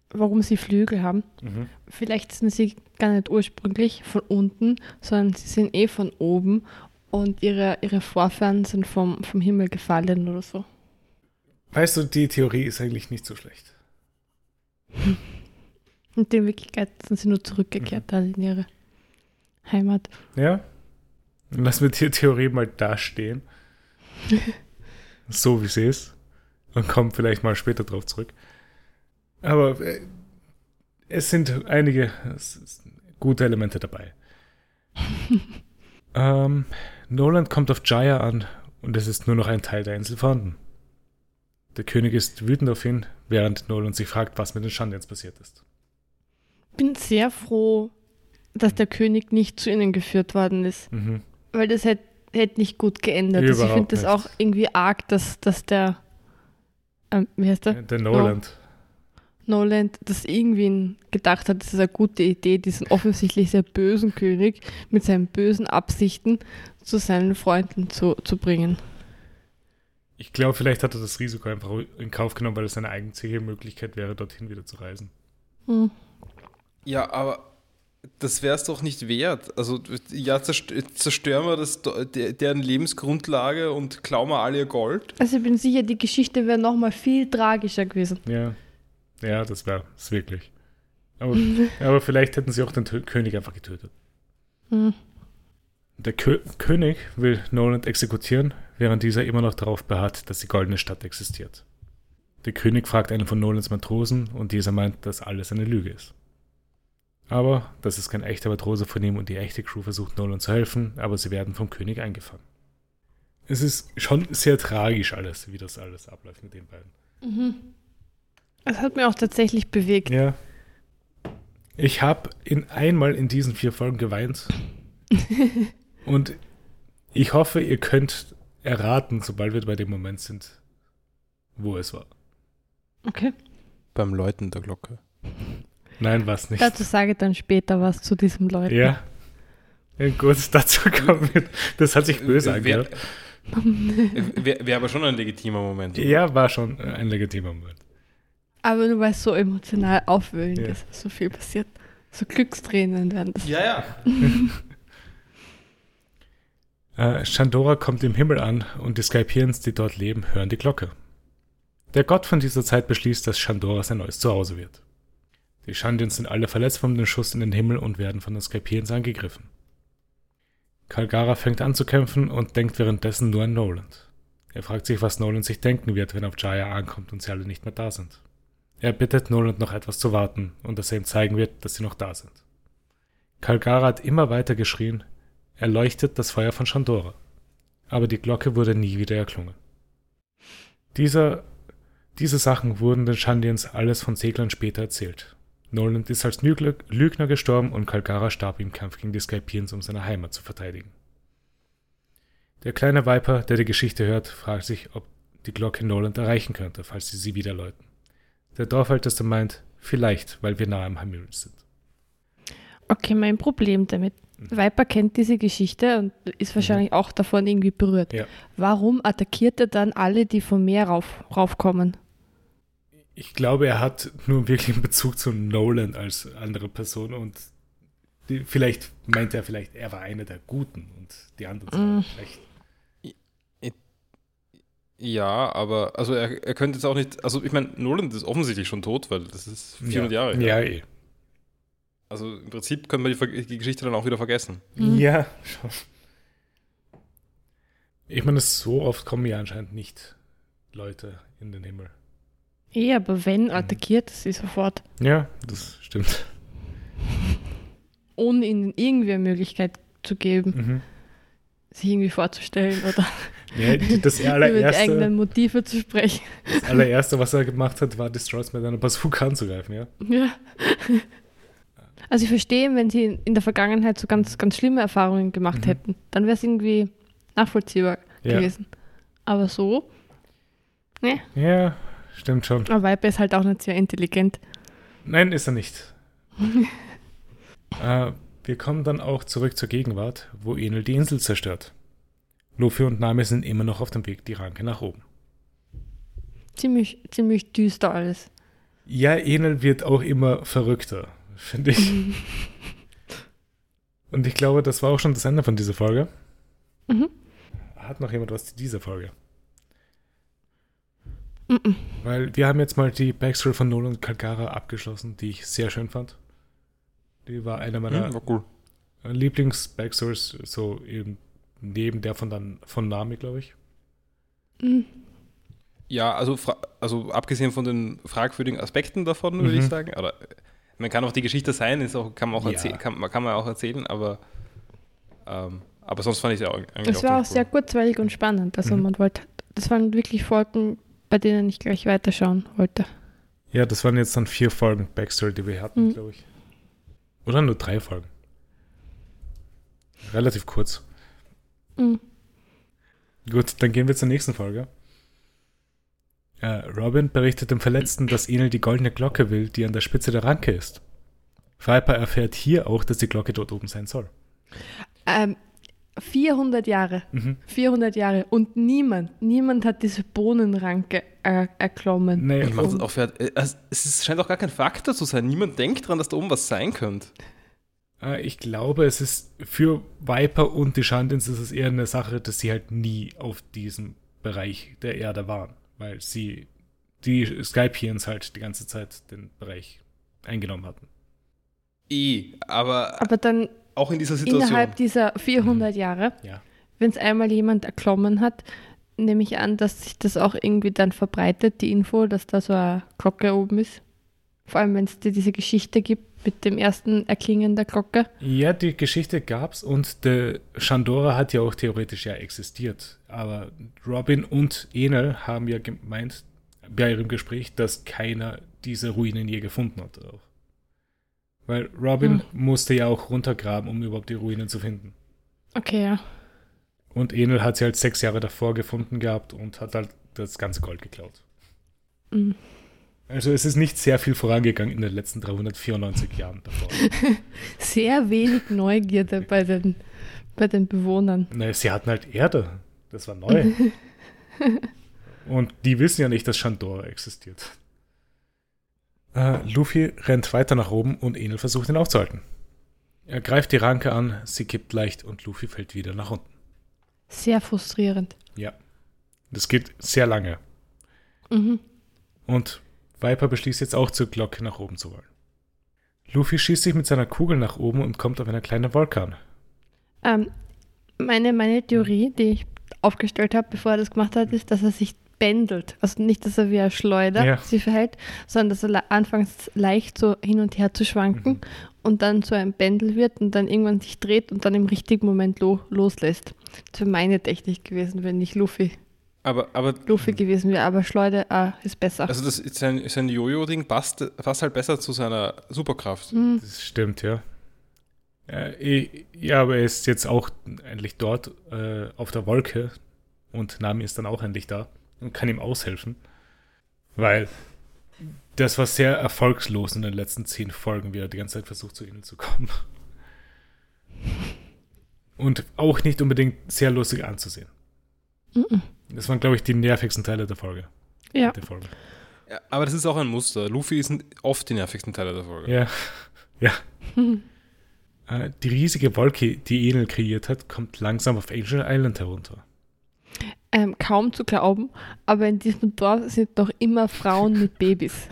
Warum sie Flügel haben. Mhm. Vielleicht sind sie gar nicht ursprünglich von unten, sondern sie sind eh von oben und ihre, ihre Vorfahren sind vom, vom Himmel gefallen oder so. Weißt du, die Theorie ist eigentlich nicht so schlecht. [laughs] Und in Wirklichkeit sind sie nur zurückgekehrt Mhm. in ihre Heimat. Ja? Lass mir die Theorie mal dastehen. [laughs] so wie sie ist. Und kommen vielleicht mal später drauf zurück. Aber äh, es sind einige gute Elemente dabei. [laughs] ähm, Nolan kommt auf Jaya an und es ist nur noch ein Teil der Insel vorhanden. Der König ist wütend auf ihn, während Nolan sich fragt, was mit den Shandians passiert ist. bin sehr froh, dass der König nicht zu ihnen geführt worden ist, Mhm. weil das hätte hätte nicht gut geändert. Also ich Überhaupt finde das nicht. auch irgendwie arg, dass, dass der, ähm, wie heißt der? Der Noland. Noland das irgendwie gedacht hat, das ist eine gute Idee, diesen offensichtlich sehr bösen König mit seinen bösen Absichten zu seinen Freunden zu, zu bringen. Ich glaube, vielleicht hat er das Risiko einfach in Kauf genommen, weil es seine einzige Möglichkeit wäre, dorthin wieder zu reisen. Hm. Ja, aber das wäre es doch nicht wert. Also, ja, zerst- zerstören wir das, der, deren Lebensgrundlage und klauen wir alle ihr Gold. Also ich bin sicher, die Geschichte wäre nochmal viel tragischer gewesen. Ja, ja, das wäre es wirklich. Aber, [laughs] aber vielleicht hätten sie auch den Tö König einfach getötet. Hm. Der Kö König will Noland exekutieren, während dieser immer noch darauf beharrt, dass die Goldene Stadt existiert. Der König fragt einen von Nolans Matrosen und dieser meint, dass alles eine Lüge ist. Aber das ist kein echter Matrose von ihm und die echte Crew versucht Nolan zu helfen, aber sie werden vom König eingefangen. Es ist schon sehr tragisch alles, wie das alles abläuft mit den beiden. Das hat mir auch tatsächlich bewegt. Ja. Ich habe in einmal in diesen vier Folgen geweint. [laughs] und ich hoffe, ihr könnt erraten, sobald wir bei dem Moment sind, wo es war. Okay. Beim Läuten der Glocke. Nein, was nicht. Dazu sage ich dann später was zu diesem Leuten. ja. ja. Gut, [laughs] dazu kommen wir. Das hat sich böse Wäre angehört. wär, wär aber schon ein legitimer Moment. oder? Ja, war schon ein legitimer Moment. Aber nur weil es so emotional aufwühlend Ja. ist, so viel passiert. So Glückstränen werden das. Ja, ja. [laughs] Äh, Chandora kommt im Himmel an und die Skypians, die dort leben, hören die Glocke. Der Gott von dieser Zeit beschließt, dass Chandora sein neues Zuhause wird. Die Shandians sind alle verletzt von dem Schuss in den Himmel und werden von den Skypians angegriffen. Kalgara fängt an zu kämpfen und denkt währenddessen nur an Noland. Er fragt sich, was Noland sich denken wird, wenn er auf Jaya ankommt und sie alle nicht mehr da sind. Er bittet Noland noch etwas zu warten und dass er ihm zeigen wird, dass sie noch da sind. Kalgara hat immer weiter geschrien, er leuchtet das Feuer von Chandora. Aber die Glocke wurde nie wieder erklungen. Dieser, diese Sachen wurden den Shandians alles von Seglern später erzählt. Noland ist als Lügner, gestorben und Kalgara starb im Kampf gegen die Skypians, um seine Heimat zu verteidigen. Der kleine Viper, der die Geschichte hört, fragt sich, ob die Glocke Noland erreichen könnte, falls sie sie wieder läuten. Der Dorfälteste meint, vielleicht, weil wir nah am Himmel sind. Okay, mein Problem damit. Viper kennt diese Geschichte und ist wahrscheinlich mhm. auch davon irgendwie berührt. Ja. Warum attackiert er dann alle, die vom Meer rauf, raufkommen? Ich glaube, er hat nur wirklich einen Bezug zu Nolan als andere Person und die, vielleicht meint er vielleicht, er war einer der Guten und die anderen sind mm. schlecht. Ja, aber also er, er könnte jetzt auch nicht, also ich meine, Nolan ist offensichtlich schon tot, weil das ist 400 ja. Jahre. Ja, eh. Also im Prinzip können wir die, die Geschichte dann auch wieder vergessen. Mhm. Ja, schon. Ich meine, so oft kommen ja anscheinend nicht Leute in den Himmel. Eh, aber wenn mhm. attackiert sie sofort. Ja, das stimmt. Ohne ihnen irgendwie eine Möglichkeit zu geben, mhm. Sich irgendwie vorzustellen oder [laughs] ja, das [laughs] allererste, über die eigenen Motive zu sprechen. Das allererste, was er gemacht hat, war Destroys mit einer Bazooka anzugreifen, ja. Ja. Also ich verstehe, wenn sie in der Vergangenheit so ganz, ganz schlimme Erfahrungen gemacht mhm. hätten, dann wäre es irgendwie nachvollziehbar ja. gewesen. Aber so, ne? Ja, stimmt schon. Aber Viper ist halt auch nicht sehr intelligent. Nein, ist er nicht. [laughs] äh, wir kommen dann auch zurück zur Gegenwart, wo Enel die Insel zerstört. Luffy und Nami sind immer noch auf dem Weg die Ranke nach oben. Ziemlich, ziemlich düster alles. Ja, Enel wird auch immer verrückter finde ich. [laughs] Und ich glaube, das war auch schon das Ende von dieser Folge. Mhm. Hat noch jemand was zu dieser Folge? Mhm. Weil wir haben jetzt mal die Backstory von Nolan und Kalkara abgeschlossen, die ich sehr schön fand. Die war einer meiner mhm, cool. Lieblings-Backstories, so eben neben der von dann von Nami, glaube ich. Mhm. Ja, also, also abgesehen von den fragwürdigen Aspekten davon, würde ich mhm. sagen, oder man kann auch die Geschichte sein, ist auch, kann, man auch ja. kann, kann man auch erzählen, aber, ähm, aber sonst fand ich es ja eigentlich Es war auch sehr cool. kurzweilig und spannend. Also mhm. man wollte, das waren wirklich Folgen, bei denen ich gleich weiterschauen wollte. Ja, das waren jetzt dann vier Folgen Backstory, die wir hatten, mhm. glaube ich. Oder nur drei Folgen. Relativ kurz. Mhm. Gut, dann gehen wir zur nächsten Folge. Äh, Robin berichtet dem Verletzten, dass Enel die goldene Glocke will, die an der Spitze der Ranke ist. Viper erfährt hier auch, dass die Glocke dort oben sein soll. Ähm, 400 Jahre. Mhm. 400 Jahre. Und niemand, niemand hat diese Bohnenranke er erklommen. Nee, und auch für, äh, es scheint auch gar kein Faktor zu sein. Niemand denkt dran, dass da oben was sein könnte. Äh, ich glaube, es ist für Viper und die Shandins ist es eher eine Sache, dass sie halt nie auf diesem Bereich der Erde waren weil sie die Skypians halt die ganze Zeit den Bereich eingenommen hatten. Eh, aber, aber dann auch in dieser Situation. Innerhalb dieser 400 mhm. Jahre, ja. wenn es einmal jemand erklommen hat, nehme ich an, dass sich das auch irgendwie dann verbreitet, die Info, dass da so eine Glocke oben ist. Vor allem, wenn es dir diese Geschichte gibt mit dem ersten Erklingen der Glocke. Ja, die Geschichte gab es und der Chandora hat ja auch theoretisch ja existiert. Aber Robin und Enel haben ja gemeint bei ihrem Gespräch, dass keiner diese Ruinen je gefunden hat. Auch. Weil Robin hm. musste ja auch runtergraben, um überhaupt die Ruinen zu finden. Okay, ja. Und Enel hat sie halt sechs Jahre davor gefunden gehabt und hat halt das ganze Gold geklaut. Mhm. Also es ist nicht sehr viel vorangegangen in den letzten 394 Jahren davor. [laughs] sehr wenig Neugierde bei den, bei den Bewohnern. Naja, sie hatten halt Erde. Das war neu. [laughs] Und die wissen ja nicht, dass Shandor existiert. Äh, Luffy rennt weiter nach oben und Enel versucht ihn aufzuhalten. Er greift die Ranke an, sie kippt leicht und Luffy fällt wieder nach unten. Sehr frustrierend. Ja. Das geht sehr lange. Mhm. Und Viper beschließt jetzt auch zur Glocke nach oben zu wollen. Luffy schießt sich mit seiner Kugel nach oben und kommt auf eine kleine Wolke an. Ähm, meine, meine Theorie, die ich aufgestellt habe, bevor er das gemacht hat, ist, dass er sich bändelt. Also nicht, dass er wie ein Schleuder ja. sich verhält, sondern dass er anfangs leicht so hin und her zu schwanken mhm. und dann so ein Bändel wird und dann irgendwann sich dreht und dann im richtigen Moment lo loslässt. Das wäre meine Technik gewesen, wenn nicht Luffy aber, aber, Luffy gewesen wäre, aber Schleuder ah, ist besser. Also das sein, sein Jojo-Ding passt, passt halt besser zu seiner Superkraft. Mhm. Das stimmt, ja. Ja, aber er ist jetzt auch endlich dort äh, auf der Wolke und Nami ist dann auch endlich da und kann ihm aushelfen. Weil das war sehr erfolgslos in den letzten zehn Folgen, wie er die ganze Zeit versucht, zu ihnen zu kommen. Und auch nicht unbedingt sehr lustig anzusehen. Mhm. Das waren, glaube ich, die nervigsten Teile der Folge. Ja. Der Folge. ja. Aber das ist auch ein Muster. Luffy sind oft die nervigsten Teile der Folge. Ja. [laughs] Ja. Äh, die riesige Wolke, die Enel kreiert hat, kommt langsam auf Angel Island herunter. Ähm, kaum zu glauben, aber in diesem Dorf sind noch immer Frauen mit Babys.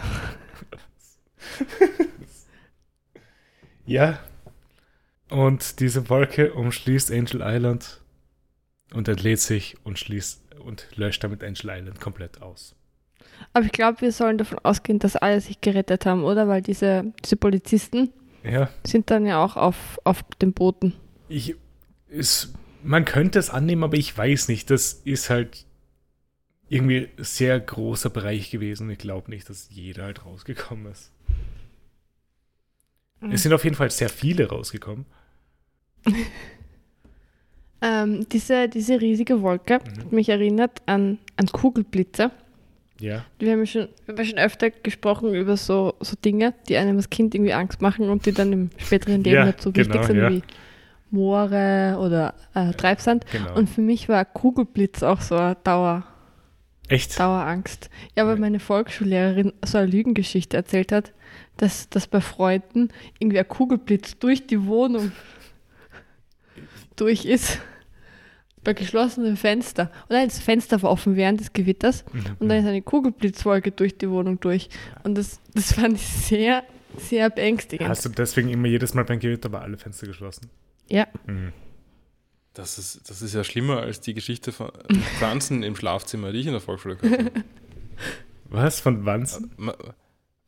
[laughs] ja. Und diese Wolke umschließt Angel Island und entlädt sich und schließt und löscht damit Angel Island komplett aus. Aber ich glaube, wir sollen davon ausgehen, dass alle sich gerettet haben, oder? Weil diese, diese Polizisten ja. sind dann ja auch auf, auf dem Booten. Ich, ist, man könnte es annehmen, aber ich weiß nicht. Das ist halt irgendwie ein sehr großer Bereich gewesen. Ich glaube nicht, dass jeder halt rausgekommen ist. Mhm. Es sind auf jeden Fall sehr viele rausgekommen. [laughs] ähm, diese, diese riesige Wolke mhm. hat mich erinnert an, an Kugelblitze. Ja. Wir haben ja schon, wir haben schon öfter gesprochen über so, so Dinge, die einem als Kind irgendwie Angst machen und die dann im späteren Leben ja, nicht so genau, wichtig sind ja. wie Moore oder äh, Treibsand. Genau. Und für mich war Kugelblitz auch so eine Dauer. Echt? Dauerangst. Ja, weil meine Volksschullehrerin so eine Lügengeschichte erzählt hat, dass, dass bei Freunden irgendwie ein Kugelblitz durch die Wohnung durch ist bei geschlossenen Fenster. Und dann ist das Fenster war offen während des Gewitters mhm. und dann ist eine Kugelblitzwolke durch die Wohnung durch. Und das, das fand ich sehr, sehr beängstigend. Hast du deswegen immer jedes Mal beim Gewitter bei alle Fenster geschlossen? Ja. Mhm. Das ist, das ist ja schlimmer als die Geschichte von Pflanzen im Schlafzimmer, die ich in der Volksschule hatte. Was? Von Wanzen?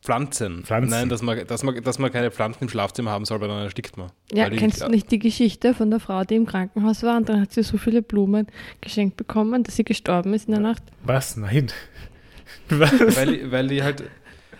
Pflanzen. Pflanzen. Nein, dass man, dass, man, dass man keine Pflanzen im Schlafzimmer haben soll, weil dann erstickt man. Ja, kennst du nicht die Geschichte von der Frau, die im Krankenhaus war und dann hat sie so viele Blumen geschenkt bekommen, dass sie gestorben ist in der Nacht? Was? Nein. [laughs] Was? Weil, weil die halt,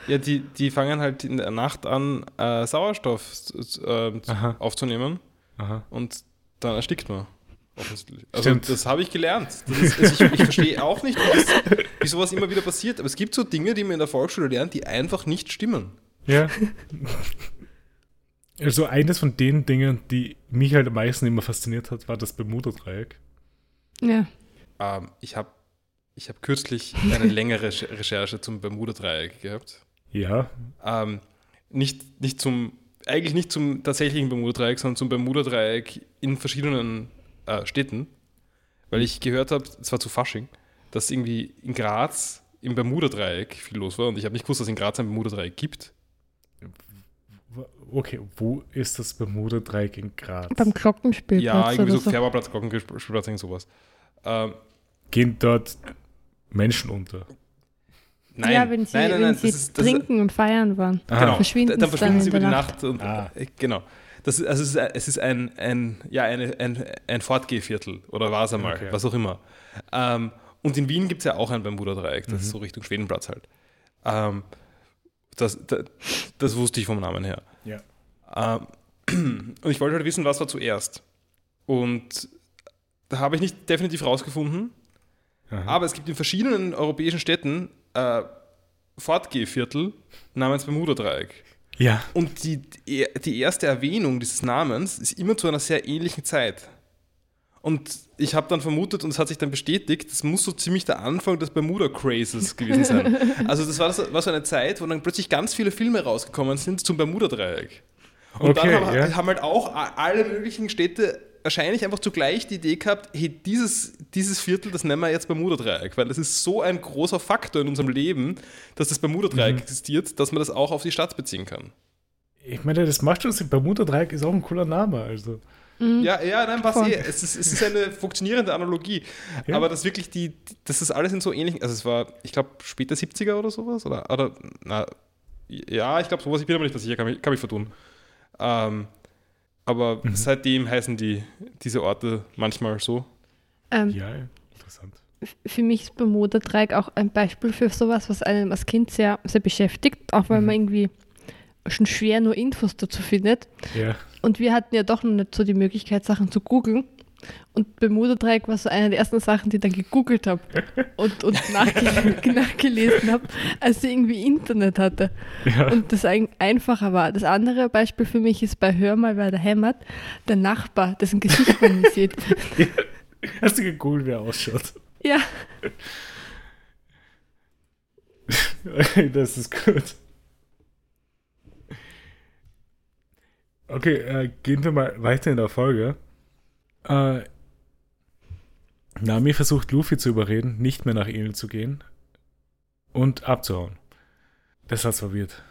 ja, die, die fangen halt in der Nacht an, äh, Sauerstoff äh, aufzunehmen Aha. und dann erstickt man. Offensichtlich. Also Stimmt. das habe ich gelernt. Ist, also ich, ich, verstehe auch nicht, wie, wie sowas immer wieder passiert. Aber es gibt so Dinge, die man in der Volksschule lernt, die einfach nicht stimmen. Ja. Also eines von den Dingen, die mich halt am meisten immer fasziniert hat, war das Bermuda-Dreieck. Ja. Ähm, ich habe ich hab kürzlich eine längere Recherche zum Bermuda-Dreieck gehabt. Ja. Ähm, nicht, nicht zum, eigentlich nicht zum tatsächlichen Bermuda-Dreieck, sondern zum Bermuda-Dreieck in verschiedenen äh, Städten, weil ich gehört habe, es war zu Fasching, dass irgendwie in Graz im Bermuda-Dreieck viel los war und ich habe nicht gewusst, dass es in Graz ein Bermuda-Dreieck gibt. Okay, wo ist das Bermuda-Dreieck in Graz? Beim Glockenspielplatz. Ja, irgendwie so, so. Färberplatz, Glockenspielplatz, irgend sowas. Ähm, Gehen dort Menschen unter? Nein, ja, wenn sie, nein, nein, wenn sie ist, trinken und feiern waren. Genau, verschwinden dann verschwinden dann sie über die Nacht. Nacht und, ah. äh, genau das, also es ist, es ist ein, ein, ja, eine, ein, ein Fortgehviertel oder war es einmal, okay. was auch immer. Ähm, und in Wien gibt es ja auch ein Bermuda-Dreieck, das mhm. ist so Richtung Schwedenplatz halt. Ähm, das, das, das, wusste ich vom Namen her. Ja. Ähm, [clears throat] und ich wollte halt wissen, was war zuerst. Und da habe ich nicht definitiv rausgefunden, Aha. aber es gibt in verschiedenen europäischen Städten äh, Fortgehviertel namens Bermuda-Dreieck. Ja. Und die, die erste Erwähnung dieses Namens ist immer zu einer sehr ähnlichen Zeit. Und ich habe dann vermutet, und es hat sich dann bestätigt, das muss so ziemlich der Anfang des Bermuda-Crazes gewesen sein. [laughs] Also das war, das war, so eine Zeit, wo dann plötzlich ganz viele Filme rausgekommen sind zum Bermuda-Dreieck. Und okay, dann haben, ja. haben, halt auch alle möglichen Städte wahrscheinlich einfach zugleich die Idee gehabt, hey, dieses, dieses Viertel, das nennen wir jetzt Bermuda-Dreieck, weil das ist so ein großer Faktor in unserem Leben, dass das Bermuda-Dreieck mhm. existiert, dass man das auch auf die Stadt beziehen kann. Ich meine, das macht schon Sinn. Bermuda-Dreieck ist auch ein cooler Name, also. Mhm. Ja, ja, nein, was eh. Es ist, es ist eine funktionierende Analogie. Ja. Aber das wirklich die, das ist alles in so ähnlichen, also es war, ich glaube, später 70er oder sowas, oder, oder na, ja, ich glaube sowas, ich bin aber nicht sicher, kann mich, kann mich vertun. Ähm, aber mhm. seitdem heißen die, diese Orte manchmal so. Ähm, ja, interessant. Für mich ist Bermuda-Dreieck auch ein Beispiel für sowas, was einem als Kind sehr, sehr beschäftigt, auch weil mhm. man irgendwie schon schwer nur Infos dazu findet. Ja. Und wir hatten ja doch noch nicht so die Möglichkeit, Sachen zu googeln. Und Bermuda-Dreieck war so eine der ersten Sachen, die ich dann gegoogelt habe und, und [laughs] nachge nachgelesen habe, als ich irgendwie Internet hatte. Ja. Und das ein einfacher war. Das andere Beispiel für mich ist bei Hör mal, wer da hämmert, der Nachbar, dessen Gesicht man nicht sieht. [laughs] Ja. Hast du gegoogelt, wie er ausschaut? Ja. [laughs] das ist gut. Okay, äh, gehen wir mal weiter in der Folge. Äh, Nami versucht Luffy zu überreden, nicht mehr nach ihnen zu gehen und abzuhauen. Das hat's verwirrt.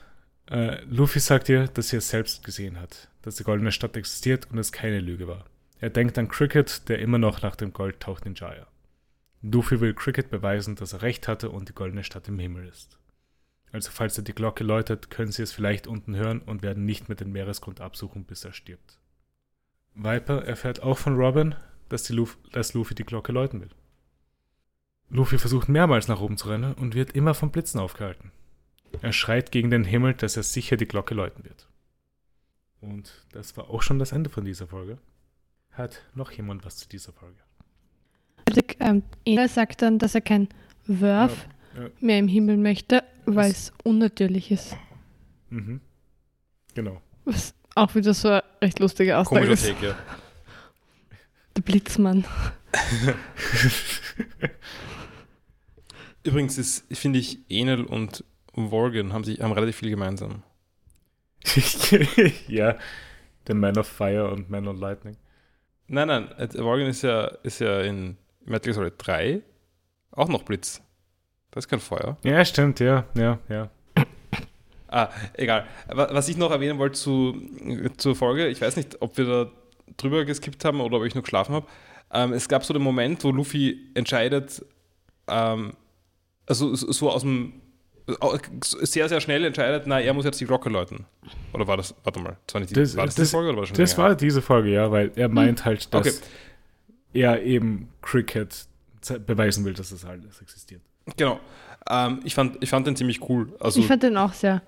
Äh, Luffy sagt ihr, dass sie es selbst gesehen hat, dass die goldene Stadt existiert und es keine Lüge war. Er denkt an Cricket, der immer noch nach dem Gold taucht in Jaya. Luffy will Cricket beweisen, dass er recht hatte und die goldene Stadt im Himmel ist. Also falls er die Glocke läutet, können sie es vielleicht unten hören und werden nicht mehr den Meeresgrund absuchen, bis er stirbt. Viper erfährt auch von Robin, dass, die Luffy, dass Luffy die Glocke läuten will. Luffy versucht mehrmals nach oben zu rennen und wird immer vom Blitzen aufgehalten. Er schreit gegen den Himmel, dass er sicher die Glocke läuten wird. Und das war auch schon das Ende von dieser Folge. Hat noch jemand was zu dieser Folge? Ähm, er sagt dann, dass er kein Wurf ja, ja. mehr im Himmel möchte, weil es unnatürlich ist. Mhm. Genau. Was auch wieder so eine recht lustige Aussage ist. Take, ja. Der Blitzmann. [laughs] Übrigens finde ich, Enel und Worgen haben, sich, haben relativ viel gemeinsam. [laughs] ja, der Man of Fire und Man of Lightning. Nein, nein, Worgen ist ja, ist ja in Metal Gear Solid 3 auch noch Blitz. Das ist kein Feuer. Ja, stimmt, ja, ja, ja. Ah, egal. Was ich noch erwähnen wollte zu, zur Folge, ich weiß nicht, ob wir da drüber geskippt haben oder ob ich noch geschlafen habe. Ähm, es gab so den Moment, wo Luffy entscheidet, ähm, also so aus dem sehr, sehr schnell entscheidet, na, er muss jetzt die Glocke läuten. Oder war das, warte mal, das war, nicht die, das, war das, das diese Folge oder war das schon Das länger? war diese Folge, ja, weil er meint hm. halt, dass okay. er eben Cricket beweisen will, dass das alles existiert. Genau. Ähm, ich, fand, ich fand den ziemlich cool. Also, ich fand den auch sehr,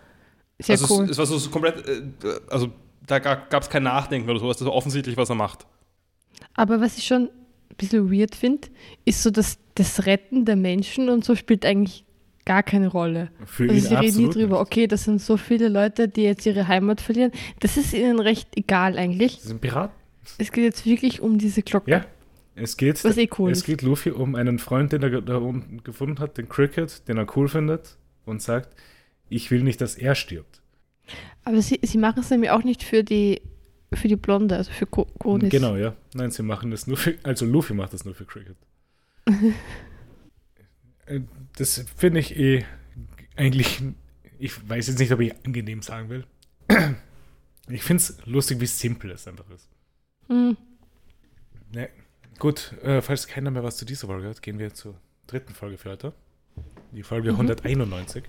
sehr also cool. Es, es war so, so komplett, äh, also da gab es kein Nachdenken oder sowas, das war offensichtlich, was er macht. Aber was ich schon ein bisschen weird finde, ist so, dass das Retten der Menschen und so spielt eigentlich gar keine Rolle. Für also ihn sie reden nie drüber, okay, das sind so viele Leute, die jetzt ihre Heimat verlieren. Das ist ihnen recht egal eigentlich. Sie sind Piraten. Es geht jetzt wirklich um diese Glocke. Ja. Es geht, Was eh cool es geht Luffy um einen Freund, den er da unten gefunden hat, den Cricket, den er cool findet und sagt, ich will nicht, dass er stirbt. Aber sie, sie machen es nämlich auch nicht für die für die Blonde, also für Konis. Genau, ja. Nein, sie machen das nur für, also Luffy macht das nur für Cricket. [laughs] Äh, das finde ich eh eigentlich, ich weiß jetzt nicht, ob ich angenehm sagen will. [clears throat] Ich finde es lustig, wie simpel es einfach ist. Mhm. Ne, gut, äh, falls keiner mehr was zu dieser Folge hat, gehen wir zur dritten Folge für heute. Die Folge mhm. 191.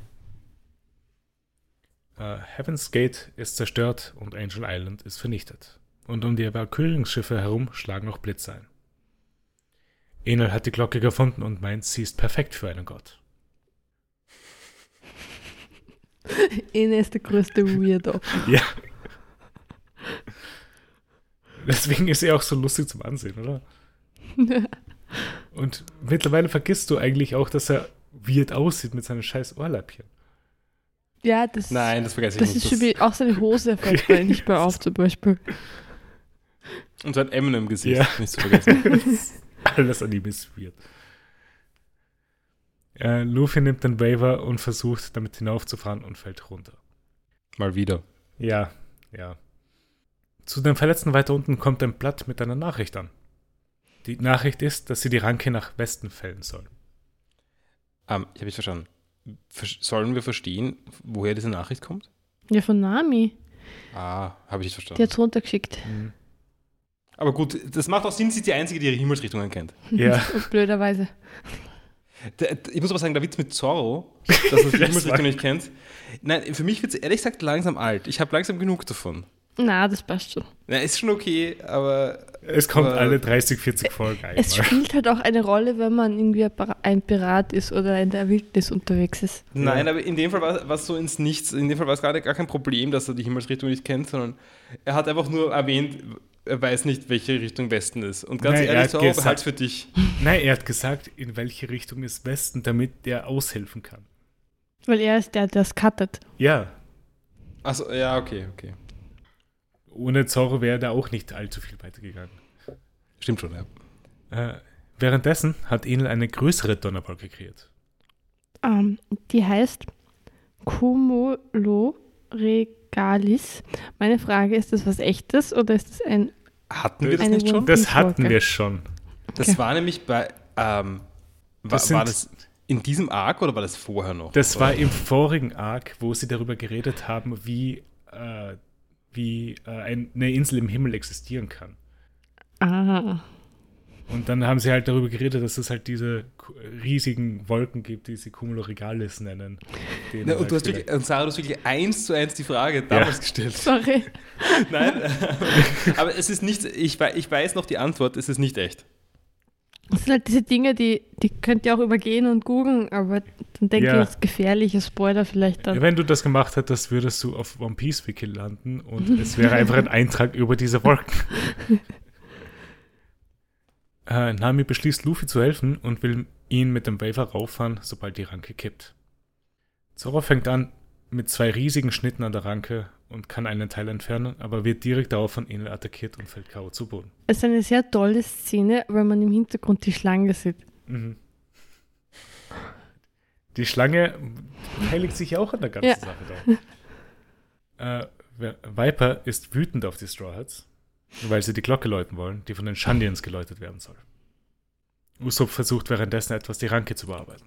Uh, Heaven's Gate ist zerstört und Angel Island ist vernichtet. Und um die Evakuierungsschiffe herum schlagen auch Blitze ein. Enel hat die Glocke gefunden und meint, sie ist perfekt für einen Gott. [laughs] Enel ist der größte Weirdo. [laughs] ja. Deswegen ist er auch so lustig zum Ansehen, oder? [laughs] und mittlerweile vergisst du eigentlich auch, dass er weird aussieht mit seinen scheiß Ohrläppchen. Ja, das, Nein, das vergesse ich das nicht. Ist das auch seine Hose fällt mir nicht mehr auf, zum Beispiel. Und sein Eminem-Gesicht, ja. nicht zu vergessen. [laughs] Alles an ihm ist weird. Äh, Luffy nimmt den Waiver und versucht, damit hinaufzufahren und fällt runter. Mal wieder. Ja, ja. Zu den Verletzten weiter unten kommt ein Blatt mit einer Nachricht an. Die Nachricht ist, dass sie die Ranke nach Westen fällen sollen. Um, ähm, ich habe ich verstanden sollen wir verstehen, woher diese Nachricht kommt? Ja, von Nami. Ah, habe ich nicht verstanden. Die hat es runtergeschickt. Mhm. Aber gut, das macht auch Sinn, sie ist die Einzige, die ihre Himmelsrichtungen kennt. Ja. [laughs] Blöderweise. Der, ich muss aber sagen, der Witz mit Zorro, [laughs] dass er die Himmelsrichtung nicht kennt. Nein, für mich wird es ehrlich gesagt langsam alt. Ich habe langsam genug davon. Na, das passt schon. Na, ist schon okay, aber. Es kommt aber, alle 30, 40 Folgen einmal. Es spielt halt auch eine Rolle, wenn man irgendwie ein Pirat ist oder in der Wildnis unterwegs ist. Nein, ja. aber in dem Fall war es so ins Nichts. In dem Fall war es gerade gar kein Problem, dass er die Himmelsrichtung nicht kennt, sondern er hat einfach nur erwähnt, er weiß nicht, welche Richtung Westen ist. Und ganz Nein, ehrlich, so halt für dich. [laughs] Nein, er hat gesagt, in welche Richtung ist Westen, damit der aushelfen kann. Weil er ist der, der das cuttet. Ja. Achso, ja, okay, okay. Ohne Zorro wäre da auch nicht allzu viel weitergegangen. Stimmt schon, ja. Äh, währenddessen hat Enel eine größere Donnerwolke kreiert. Um, ähm, die heißt Cumulo Regalis. Meine Frage, ist das was echtes oder ist das ein. Hatten wir das nicht schon? Das hatten wir schon. Das okay. war nämlich bei. Ähm, das war, war, das in diesem Arc oder war das vorher noch? Das oder? war im vorigen Arc, wo sie darüber geredet haben, wie, äh, wie äh, eine Insel im Himmel existieren kann. Ah. Und dann haben sie halt darüber geredet, dass es halt diese riesigen Wolken gibt, die sie Cumuloregalis nennen. Na, und, halt du hast wirklich, und Sarah, du hast wirklich eins zu eins die Frage damals ja. gestellt. [laughs] Sorry. Nein, [laughs] aber es ist nicht, ich, ich weiß noch die Antwort, es ist nicht echt. Das sind halt diese Dinge, die, die könnt ihr auch übergehen und googeln, aber dann denke ja. ich, ist gefährliche Spoiler vielleicht dann. Wenn du das gemacht hättest, würdest du auf One Piece Wiki landen und es wäre einfach ein [laughs] Eintrag über diese Wolken. [laughs] Äh, Nami beschließt, Luffy zu helfen und will ihn mit dem Waver rauffahren, sobald die Ranke kippt. Zoro fängt an mit zwei riesigen Schnitten an der Ranke und kann einen Teil entfernen, aber wird direkt darauf von Enel attackiert und fällt K.O. zu Boden. Es ist eine sehr tolle Szene, weil man im Hintergrund die Schlange sieht. Mhm. Die Schlange heiligt sich auch an der ganzen ja. Sache da. [laughs] Äh, Viper ist wütend auf die Straw Hats weil sie die Glocke läuten wollen, die von den Shandians geläutet werden soll. Usopp versucht währenddessen etwas die Ranke zu bearbeiten.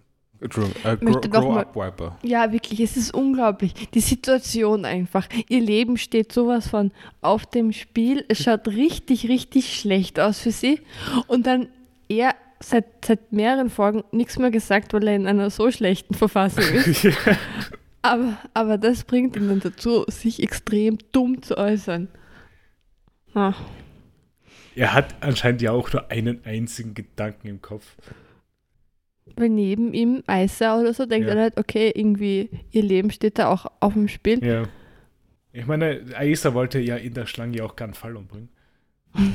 Grow, uh, grow, grow up, Wiper. Ja, wirklich, es ist unglaublich. Die Situation einfach. Ihr Leben steht sowas von auf dem Spiel. Es schaut richtig, richtig schlecht aus für sie. Und dann er seit, seit mehreren Folgen nichts mehr gesagt, weil er in einer so schlechten Verfassung ist. ja. [laughs] aber, aber das bringt ihn dann dazu, sich extrem dumm zu äußern. Ah. Er hat anscheinend ja auch nur einen einzigen Gedanken im Kopf. Weil neben ihm Eiser oder so denkt ja. er halt, okay, irgendwie ihr Leben steht da auch auf dem Spiel. Ja. Ich meine, Aisa wollte ja in der Schlange auch keinen Fall umbringen. [laughs]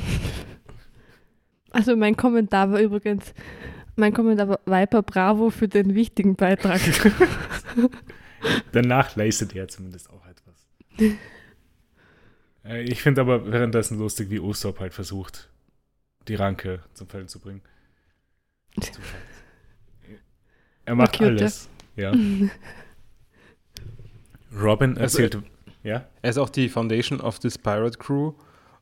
Also mein Kommentar war übrigens, mein Kommentar war Viper Bravo für den wichtigen Beitrag. [laughs] Danach leistet er zumindest auch etwas. Äh, ich finde aber währenddessen lustig, wie Usopp halt versucht, die Ranke zum Fallen zu bringen. [laughs] Er macht cute, alles. Ja. [laughs] Robin also, erzählt. Also, ja? Er ist auch die Foundation of this Pirate Crew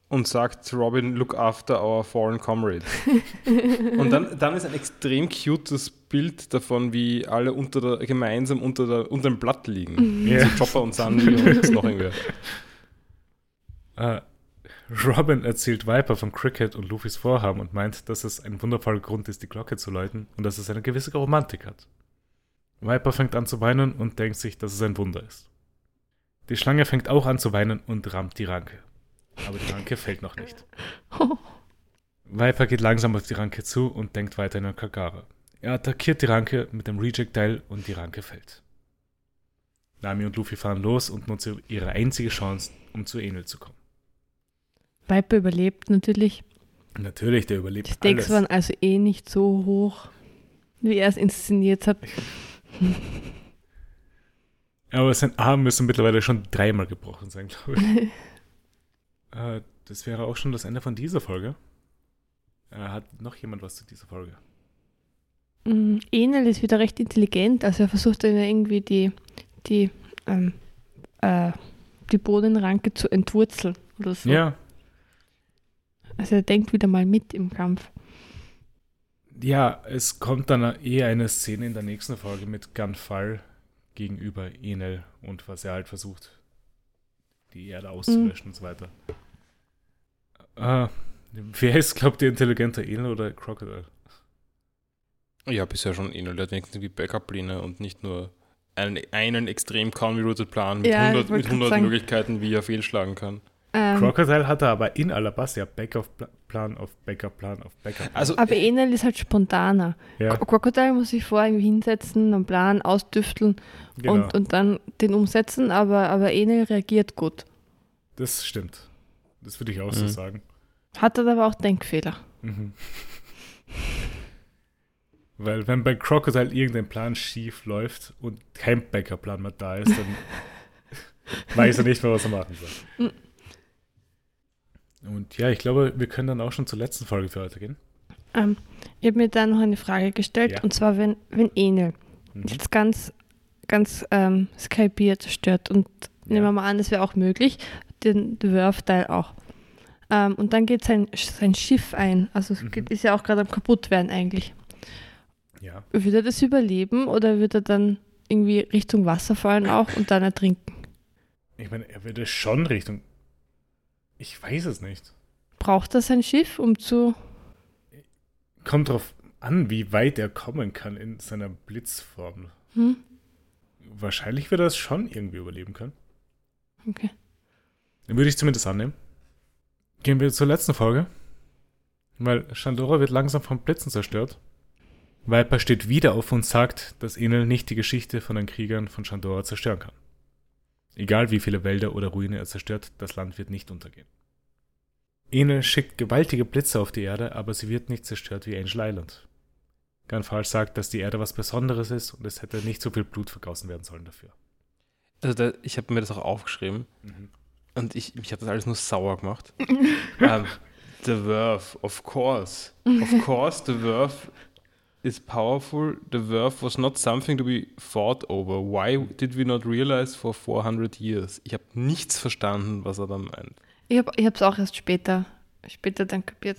und sagt Robin, look after our foreign comrades. [laughs] und dann, dann ist ein extrem cutes Bild davon, wie alle unter der, gemeinsam unter, der, unter dem Blatt liegen. Ja. So Chopper und Sandy und noch irgendwer. Uh, [laughs] Robin erzählt Viper von Cricket und Luffys Vorhaben und meint, dass es ein wundervoller Grund ist, die Glocke zu läuten und dass es eine gewisse Romantik hat. Viper fängt an zu weinen und denkt sich, dass es ein Wunder ist. Die Schlange fängt auch an zu weinen und rammt die Ranke. Aber die Ranke fällt noch nicht. [laughs] Viper geht langsam auf die Ranke zu und denkt weiter an Kagara. Er attackiert die Ranke mit dem Rejectile und die Ranke fällt. Nami und Luffy fahren los und nutzen ihre einzige Chance, um zu Enel zu kommen. Viper überlebt natürlich. Natürlich, der überlebt. Die Stakes alles. waren also eh nicht so hoch, wie er es inszeniert hat. [laughs] [laughs] Aber sein Arm müsste mittlerweile schon dreimal gebrochen sein, glaube ich. [laughs] äh, das wäre auch schon das Ende von dieser Folge. Äh, hat noch jemand was zu dieser Folge? Mm, Enel ist wieder recht intelligent, also er versucht dann irgendwie die, die, ähm, äh, die Bodenranke zu entwurzeln oder so. Ja, also er denkt wieder mal mit im Kampf. Ja, es kommt dann eher eine Szene in der nächsten Folge mit Gunfall gegenüber Enel und was er halt versucht, die Erde auszulöschen mhm. und so weiter. Äh, wer ist, glaubt ihr, intelligenter Enel oder Crocodile? Ja, bisher schon Enel. Der hat wenigstens die Backup-Pläne und nicht nur einen, einen extrem convoluted Plan mit ja, 100, mit 100 Möglichkeiten, wie er fehlschlagen kann. Ähm, Crocodile hatte aber in Alabasta Backup-Plan auf Backup-Plan auf Backup. Also, aber Enel ist halt spontaner. Ja. Crocodile muss sich vorher irgendwie hinsetzen, einen Plan ausdüfteln genau. und, und dann den umsetzen, aber, aber Enel reagiert gut. Das stimmt. Das würde ich auch mhm. so sagen. Hat er aber auch Denkfehler. Mhm. Weil wenn bei Crocodile irgendein Plan schief läuft und kein Backup-Plan mehr da ist, dann [laughs] weiß er nicht mehr, was er machen soll. Und ja, ich glaube, wir können dann auch schon zur letzten Folge für heute gehen. Ähm, ich habe mir da noch eine Frage gestellt, ja. und zwar, wenn, wenn Enel mhm. jetzt ganz, ganz ähm, Skypier zerstört und ja. nehmen wir mal an, das wäre auch möglich, den Dwarf-Teil auch. Ähm, und dann geht sein, sein Schiff ein, also es mhm. geht, ist ja auch gerade am kaputt werden eigentlich. Ja. Würde er das überleben oder würde er dann irgendwie Richtung Wasser fallen auch und dann ertrinken? Ich meine, er würde schon Richtung. Ich weiß es nicht. Braucht er sein Schiff, um zu. Kommt drauf an, wie weit er kommen kann in seiner Blitzform. Hm? Wahrscheinlich wird er es schon irgendwie überleben können. Okay. Den würde ich zumindest annehmen. Gehen wir zur letzten Folge. Weil Shandora wird langsam vom Blitzen zerstört. Viper steht wieder auf und sagt, dass Enel nicht die Geschichte von den Kriegern von Shandora zerstören kann. Egal wie viele Wälder oder Ruine er zerstört, das Land wird nicht untergehen. Enel schickt gewaltige Blitze auf die Erde, aber sie wird nicht zerstört wie Angel Island. Ganfal sagt, dass die Erde was Besonderes ist und es hätte nicht so viel Blut vergossen werden sollen dafür. Also da, ich habe mir das auch aufgeschrieben mhm. und ich, ich habe das alles nur sauer gemacht. um, [laughs] ähm, the Verve, of course. Of course, the Verve is powerful. The verve was not something to be fought over. Why did we not realize for 400 years? Ich habe nichts verstanden, was er da meint. Ich habe es auch erst später, später dann kapiert.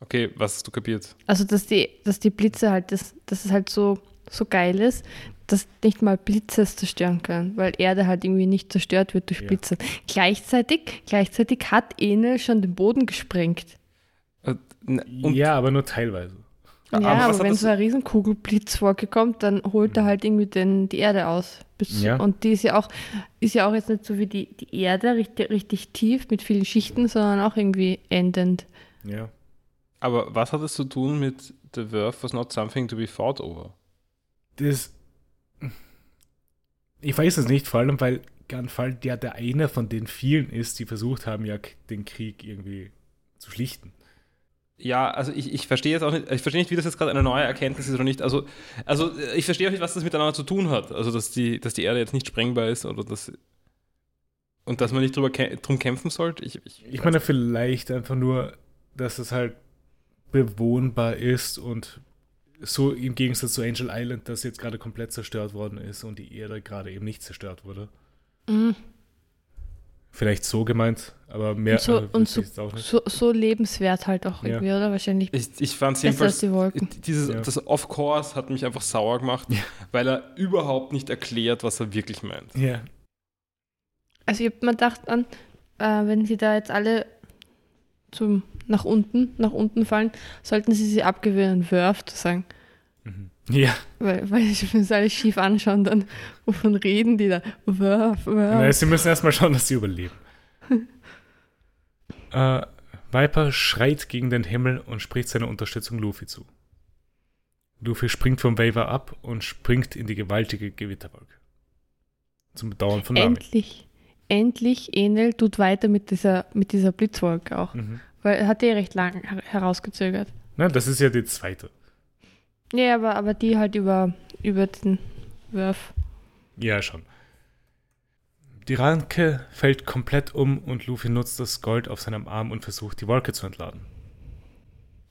Okay, was hast du kapiert? Also, dass die, dass die Blitze halt, dass, dass es halt so, so geil ist, dass nicht mal Blitze es zerstören können, weil Erde halt irgendwie nicht zerstört wird durch ja. Blitze. Gleichzeitig, gleichzeitig hat Enel schon den Boden gesprengt. Äh, ja, aber nur teilweise. Ja, aber, aber wenn so ein Riesenkugelblitz vorkommt, dann holt er halt irgendwie den, die Erde aus. Bis, ja. Und die ist ja auch, ist ja auch jetzt nicht so wie die, die Erde, richtig, richtig tief mit vielen Schichten, sondern auch irgendwie endend. Ja. Aber was hat es zu tun mit The Verve was not something to be fought over? Das. Ich weiß es nicht, vor allem, weil Ganfall der der eine von den vielen ist, die versucht haben, ja den Krieg irgendwie zu schlichten. Ja, also ich, ich verstehe jetzt auch nicht, ich verstehe nicht, wie das jetzt gerade eine neue Erkenntnis ist oder nicht. Also, also ich verstehe auch nicht, was das miteinander zu tun hat. Also, dass die, dass die Erde jetzt nicht sprengbar ist oder dass. Und dass man nicht drüber drum kämpfen sollte. Ich, ich, ich meine, vielleicht einfach nur, dass es halt bewohnbar ist und so im Gegensatz zu Angel Island, das jetzt gerade komplett zerstört worden ist und die Erde gerade eben nicht zerstört wurde. Mhm. Vielleicht so gemeint, aber mehr und so, äh, und so, so, so, lebenswert halt auch ja. irgendwie, oder? Wahrscheinlich. Ich, ich fand es jedenfalls. Die Wolken. Dieses, ja. Das Of Course hat mich einfach sauer gemacht, ja. weil er überhaupt nicht erklärt, was er wirklich meint. Ja. Also, ich habe mir gedacht, an, äh, wenn sie da jetzt alle zum, nach unten, nach unten fallen, sollten sie sie abgewöhnen, Wurf zu sagen. Mhm. Ja. Weil, weil ich mir das alles schief anschauen, dann wovon reden die da? Wurf, Wurf. Nein, sie müssen erstmal schauen, dass sie überleben. [laughs] äh, Viper schreit gegen den Himmel und spricht seine Unterstützung Luffy zu. Luffy springt vom Waver ab und springt in die gewaltige Gewitterwolke. Zum Bedauern von Nami. Endlich, endlich Enel tut weiter mit dieser, mit dieser Blitzwolke auch. Mhm. Weil er hat die recht lang herausgezögert. Na, das ist ja die zweite. Ja, aber, aber die halt über, über den Wurf. Ja, schon. Die Ranke fällt komplett um und Luffy nutzt das Gold auf seinem Arm und versucht, die Wolke zu entladen.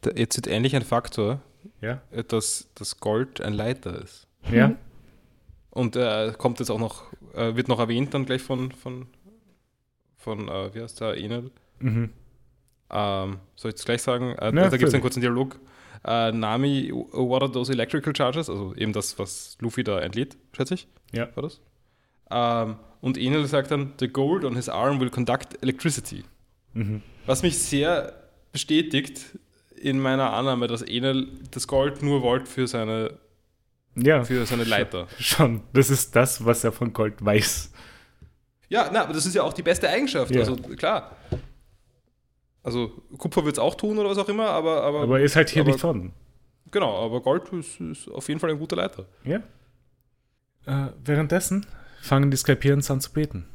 Da, jetzt ist ähnlich ein Faktor, ja? Äh, dass das Gold ein Leiter ist. Ja. Und äh, kommt jetzt auch noch, äh, wird noch erwähnt dann gleich von, von, von äh, wie heißt der, Enel? Mhm. Ähm, soll ich es gleich sagen? Äh, ja, da gibt es einen kurzen Dialog Uh, Nami, what are those electrical charges? Also eben das, was Luffy da entlädt, schätze ich. Ja. War das? Ähm, und Enel sagt dann, the gold on his arm will conduct electricity. Mhm. Was mich sehr bestätigt in meiner Annahme, dass Enel das Gold nur wollte für seine, ja, für seine Leiter. Schon, das ist das, was er von Gold weiß. Ja, na, aber das ist ja auch die beste Eigenschaft. Ja. Also klar. Also Kupfer wird es auch tun oder was auch immer, aber. Aber, aber ist halt hier aber, nicht vorhanden. Genau, aber Gold ist, ist, auf jeden Fall ein guter Leiter. Ja. Äh, währenddessen fangen die Skalpierens an zu beten.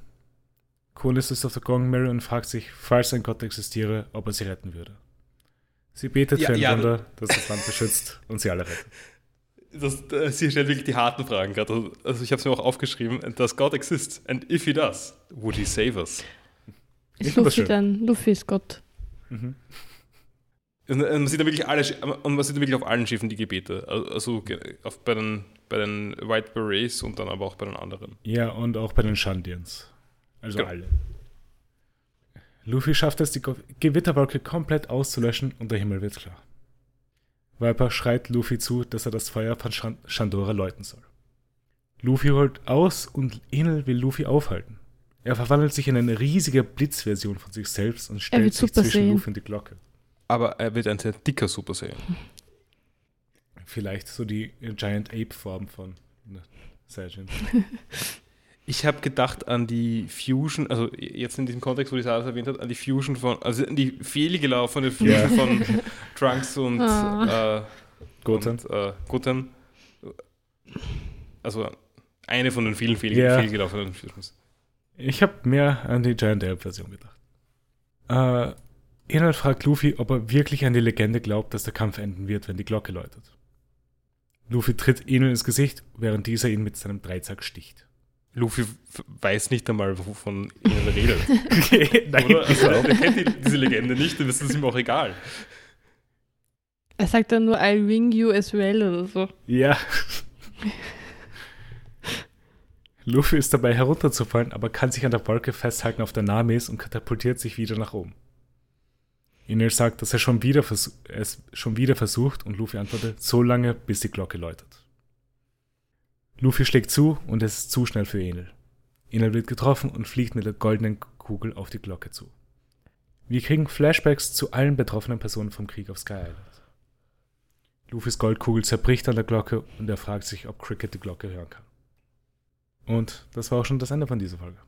Konis ist auf der Gong Mary und fragt sich, falls ein Gott existiere, ob er sie retten würde. Sie betet ja, für ein ja, Wunder, das das Land beschützt und sie alle rettet. Das, das, sie stellt wirklich die harten Fragen gerade. Also ich habe es mir auch aufgeschrieben. Does God exist? And if he does, would he save us? Ist Luffy dann? Luffy ist Gott. Mhm. Und man sieht dann wirklich alle, und man sieht wirklich auf allen Schiffen die Gebete. Also auf, bei, den, bei den White Berets und dann aber auch bei den anderen. Ja, und auch bei den Shandians. Also genau. alle. Luffy schafft es, die Gewitterwolke komplett auszulöschen und der Himmel wird klar. Viper schreit Luffy zu, dass er das Feuer von Shandora läuten soll. Luffy holt aus und Enel will Luffy aufhalten. Er verwandelt sich in eine riesige Blitzversion von sich selbst und stellt sich zwischen sehen. Luffy und die Glocke. Aber er wird ein sehr dicker Super Saiyan. Vielleicht so die Giant Ape-Form von Saiyan. [laughs] Ich habe gedacht an die Fusion, also jetzt in diesem Kontext, wo die Sarah erwähnt hat, an die Fusion von, also an die fehlgelaufene Fusion yeah. von [laughs] Trunks und oh. äh, Goten. Und, äh, Goten. Also eine von den vielen fehl yeah. fehlgelaufenen Fusions. Ich habe mehr an die Giant Ape-Version gedacht. Äh, Inhalt fragt Luffy, ob er wirklich an die Legende glaubt, dass der Kampf enden wird, wenn die Glocke läutet. Luffy tritt Enel ins Gesicht, während dieser ihn mit seinem Dreizack sticht. Luffy weiß nicht einmal, wovon Enel [laughs] redet. Nein, Oder? Also, er kennt die, diese Legende nicht, dann ist es ihm auch egal. Er sagt dann nur, I ring you as well oder so. Ja. [laughs] Luffy ist dabei herunterzufallen, aber kann sich an der Wolke festhalten auf der Namis und katapultiert sich wieder nach oben. Enel sagt, dass er schon wieder es schon wieder versucht und Luffy antwortet, so lange, bis die Glocke läutet. Luffy schlägt zu und es ist zu schnell für Enel. Enel wird getroffen und fliegt mit der goldenen Kugel auf die Glocke zu. Wir kriegen Flashbacks zu allen betroffenen Personen vom Krieg auf Sky Island. Luffys Goldkugel zerbricht an der Glocke und er fragt sich, ob Cricket die Glocke hören kann. Und das war auch schon das Ende von dieser Folge.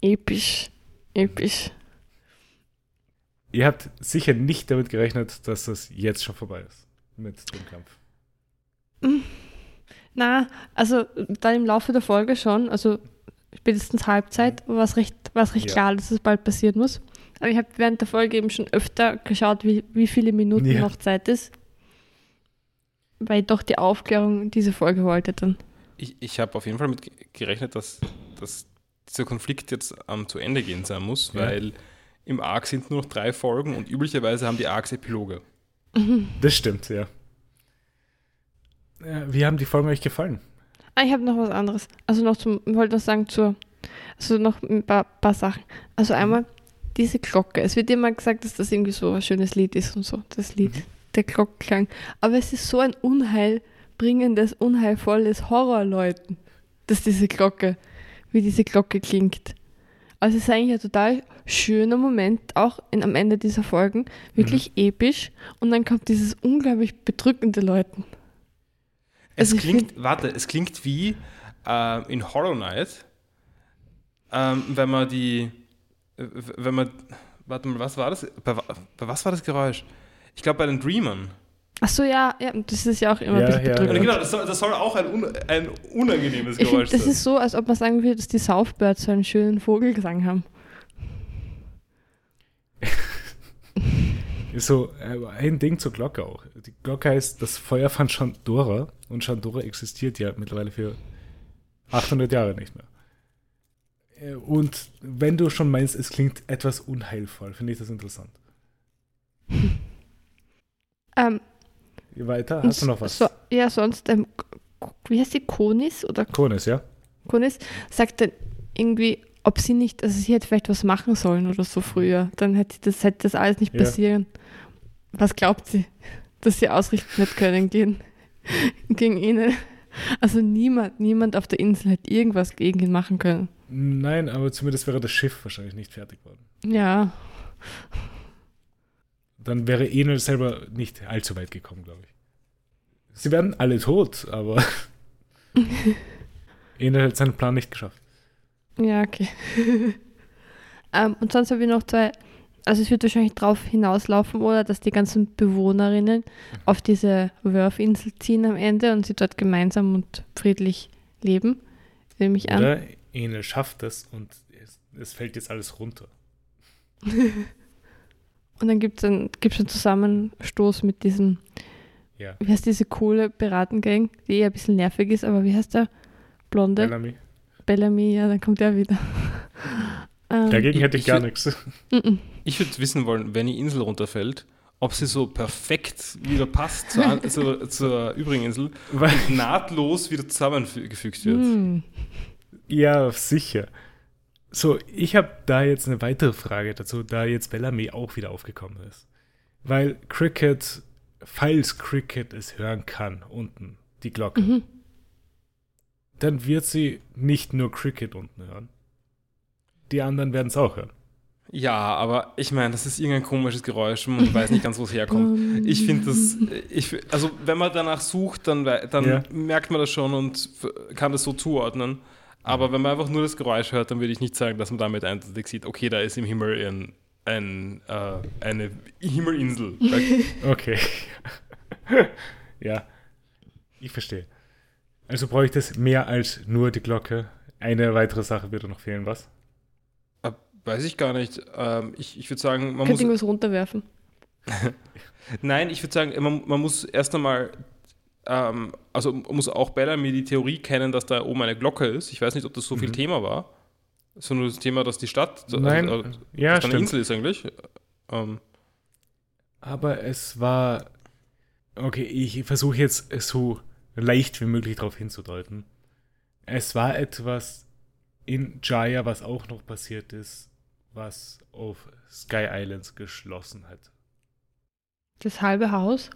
Episch. Episch. Ihr habt sicher nicht damit gerechnet, dass das jetzt schon vorbei ist mit dem Kampf. Mm. Na, also dann im Laufe der Folge schon, also spätestens Halbzeit, war es recht, war's recht ja. klar, dass es bald passieren muss. Aber ich habe während der Folge eben schon öfter geschaut, wie, wie viele Minuten ja. noch Zeit ist. Weil ich doch die Aufklärung diese Folge wollte dann. Ich, ich habe auf jeden Fall mit gerechnet, dass, dass dieser Konflikt jetzt ähm, zu Ende gehen sein muss, ja. weil im Arc sind nur noch drei Folgen und üblicherweise haben die Arcs Epiloge. [laughs] Das stimmt, ja. Wie haben die Folgen euch gefallen? Ah, ich habe noch was anderes. Also noch zum, ich wollte noch sagen zur, also noch ein paar, paar Sachen. Also mhm. einmal diese Glocke. Es wird immer gesagt, dass das irgendwie so ein schönes Lied ist und so, das Lied, mhm. der Glockenklang. Aber es ist so ein unheilbringendes, unheilvolles Horrorläuten, dass diese Glocke, wie diese Glocke klingt. Also es ist eigentlich ein total schöner Moment, auch in, am Ende dieser Folgen, wirklich mhm. episch. Und dann kommt dieses unglaublich bedrückende Läuten. Es also klingt, warte, es klingt wie äh, in Hollow Knight, ähm, wenn man die, wenn man, warte mal, was war das? Bei, bei was war das Geräusch? Ich glaube bei den Dreamern. Ach so, ja, ja, das ist ja auch immer ja, ein bisschen ja, bedrückend. Genau, das soll, das soll auch ein, un, ein unangenehmes Geräusch find, sein. Das ist so, als ob man sagen würde, dass die Southbirds so einen schönen Vogelgesang haben. [laughs] so äh, ein Ding zur Glocke auch. Die Glocke heißt das Feuer von Chandora und Chandora existiert ja mittlerweile für 800 Jahre nicht mehr. Äh, und wenn du schon meinst, es klingt etwas unheilvoll, finde ich das interessant. Ähm, Weiter, hast du noch was? So, ja, sonst, ähm, wie heißt die, Konis? Oder? Konis, ja. Konis sagt dann irgendwie, ob sie nicht, also sie hätte vielleicht was machen sollen oder so früher, dann hätte das, hätte das alles nicht passieren. Ja. Was glaubt sie, dass sie ausrichten wird können gegen, [laughs] gegen ihn? Also niemand, niemand auf der Insel hätte irgendwas gegen ihn machen können. Nein, aber zumindest wäre das Schiff wahrscheinlich nicht fertig worden. Ja. Dann wäre Enel selber nicht allzu weit gekommen, glaube ich. Sie werden alle tot, aber [laughs] Enel hat seinen Plan nicht geschafft. Ja, okay. [laughs] ähm, und sonst habe ich noch zwei also es wird wahrscheinlich darauf hinauslaufen, oder dass die ganzen Bewohnerinnen auf diese Wörf-Insel ziehen am Ende und sie dort gemeinsam und friedlich leben. Nehme ich an. Oder Enel schafft es und es fällt jetzt alles runter. [laughs] Und dann gibt es einen, gibt's einen Zusammenstoß mit diesem, Ja. wie heißt diese coole Piratengang, die eher ein bisschen nervig ist, aber wie heißt der? Blonde? Bellamy. Bellamy, ja, dann kommt er wieder. [laughs] ähm, Dagegen ich- hätte ich ich gar nichts. [laughs] Ich würde wissen wollen, wenn die Insel runterfällt, ob sie so perfekt wieder passt zur, an- [laughs] zur, zur übrigen Insel Weil, nahtlos wieder zusammengefügt wird. mm. ja, sicher. So, ich habe da jetzt eine weitere Frage dazu, da jetzt Bellamy auch wieder aufgekommen ist. Weil Cricket, falls Cricket es hören kann, unten, die Glocke, Mhm. dann wird sie nicht nur Cricket unten hören. Die anderen werden es auch hören. Ja, aber ich meine, das ist irgendein komisches Geräusch und man weiß nicht ganz, wo es herkommt. [laughs] Ich finde das, ich, also wenn man danach sucht, dann, dann Ja. merkt man das schon und kann das so zuordnen. Aber wenn man einfach nur das Geräusch hört, dann würde ich nicht sagen, dass man damit eindeutig sieht, okay, da ist im Himmel ein, ein, äh, eine Himmelinsel. [laughs] Okay. [laughs] ja, ich verstehe. Also bräuchte es mehr als nur die Glocke. Eine weitere Sache würde noch fehlen, was? äh, weiß ich gar nicht. Ähm, ich ich würde sagen, man Könnte muss, irgendwas runterwerfen. [laughs] nein, ich würde sagen, man, man muss erst einmal, ähm, also muss auch Bellamy die Theorie kennen, dass da oben eine Glocke ist. Ich weiß nicht, ob das so viel Mhm. Thema war. Sondern das Thema, dass die Stadt, also, Nein, also, ja, dass da eine stimmt. Insel ist eigentlich. Ähm, Aber es war. Okay, ich versuche jetzt so leicht wie möglich darauf hinzudeuten. Es war etwas in Jaya, was auch noch passiert ist, was auf Sky Islands geschlossen hat. Das halbe Haus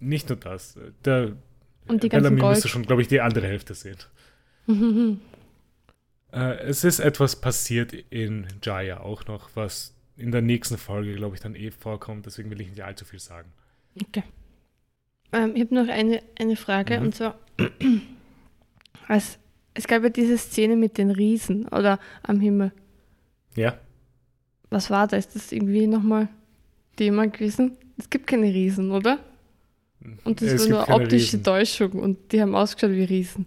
Nicht nur das. Der und die ganzen Bellamy müsste Gold. schon, glaube ich, die andere Hälfte sehen. Mhm. [laughs] Äh, es ist etwas passiert in Jaya auch noch, was in der nächsten Folge, glaube ich, dann eh vorkommt. Deswegen will ich nicht allzu viel sagen. Okay. Ähm, ich habe noch eine, eine Frage Mhm. und zwar, [clears throat] als, es gab ja diese Szene mit den Riesen oder am Himmel. Ja? Was war da? Ist das irgendwie nochmal Thema gewesen? Es gibt keine Riesen, oder? Und das Es war nur optische Riesen. Täuschung und die haben ausgeschaut wie Riesen.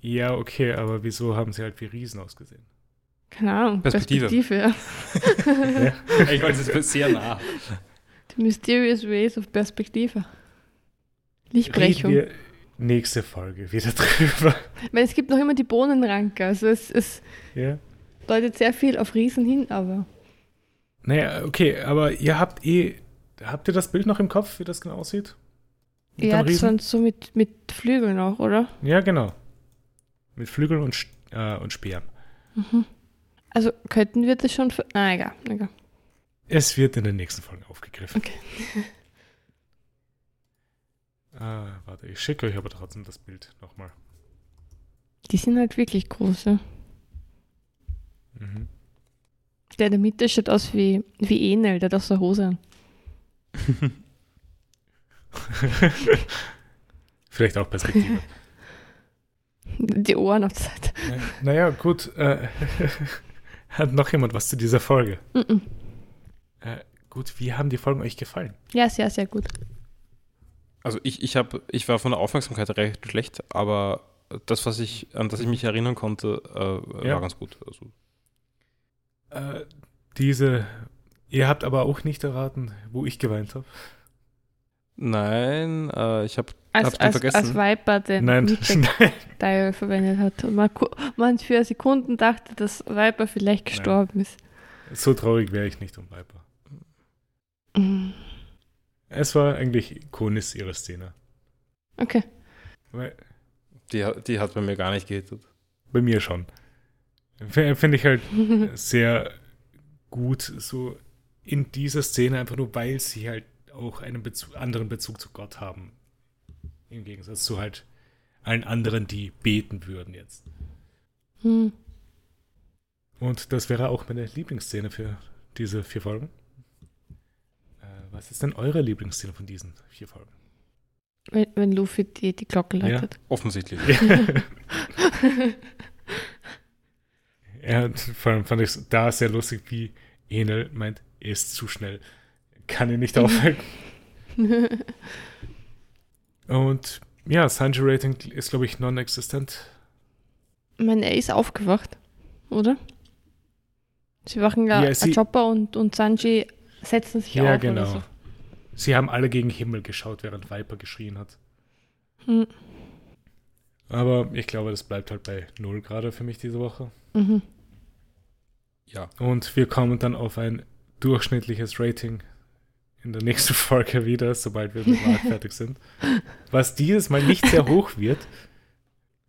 Ja, okay, aber wieso haben sie halt wie Riesen ausgesehen? Keine Ahnung. Perspektive. Perspektive ja. [laughs] ich weiß, es ist sehr nah. The Mysterious Ways of Perspektive. Lichtbrechung. Reden wir nächste Folge wieder [laughs] drüber. Weil es gibt noch immer die Bohnenranke. Also es, es Ja? deutet sehr viel auf Riesen hin, aber Naja, okay, aber ihr habt eh. Habt ihr das Bild noch im Kopf, wie das genau aussieht? Mit ja, das waren so mit, mit Flügeln auch, oder? Ja, genau. Mit Flügeln und, äh, und Speeren. Also könnten wir das schon. ver- Ah, egal. egal. Es wird in den nächsten Folgen aufgegriffen. Okay. [laughs] Ah, warte, ich schicke euch aber trotzdem das Bild nochmal. Die sind halt wirklich groß. Ja. Mhm. Der in der Mitte schaut aus wie, wie Enel, der hat auch so eine Hose an. [laughs] Vielleicht auch Perspektive. [laughs] Die Ohren auf der Seite. Naja, gut. Äh, [laughs] hat noch jemand was zu dieser Folge? Mhm. Äh, gut, wie haben die Folgen euch gefallen? Ja, sehr, sehr gut. Also ich, ich, hab, ich war von der Aufmerksamkeit recht schlecht, aber das, was ich, an das ich mich erinnern konnte, äh, Ja. war ganz gut. Also, Äh, diese. Ihr habt aber auch nicht erraten, wo ich geweint habe. nein, äh, ich habe Als, den als, vergessen? als Viper den Nein, [laughs] verwendet hat. Und man, man für Sekunden dachte, dass Viper vielleicht gestorben ist. so traurig wäre ich nicht um Viper. Mhm. Es war eigentlich ikonisch ihre Szene. Okay. Weil, die, die hat bei mir gar nicht gehittet. bei mir schon. Finde ich halt [laughs] sehr gut, so in dieser Szene, einfach nur weil sie halt auch einen Bezug, anderen Bezug zu Gott haben. Im Gegensatz zu halt allen anderen, die beten würden jetzt. Hm. Und das wäre auch meine Lieblingsszene für diese vier Folgen. Äh, was ist denn eure Lieblingsszene von diesen vier Folgen? Wenn, wenn Luffy die, die Glocke Ja. läutet. Offensichtlich. [laughs] [laughs] Ja, und vor allem fand ich es da sehr lustig, wie Enel meint, er ist zu schnell. Kann ihn nicht aufhalten. [laughs] Und ja, Sanji Rating ist, glaube ich, non-existent. Ich meine, er ist aufgewacht, oder? Sie machen ja, Ja, sie- Chopper und, und Sanji setzen sich Ja, auf genau. oder so. Sie haben alle gegen Himmel geschaut, während Viper geschrien hat. Hm. Aber ich glaube, das bleibt halt bei null gerade für mich diese Woche. Mhm. Ja. Und wir kommen dann auf ein durchschnittliches Rating in der nächsten [laughs] Folge wieder, sobald wir mit dem Arc fertig sind. Was dieses Mal nicht sehr hoch wird,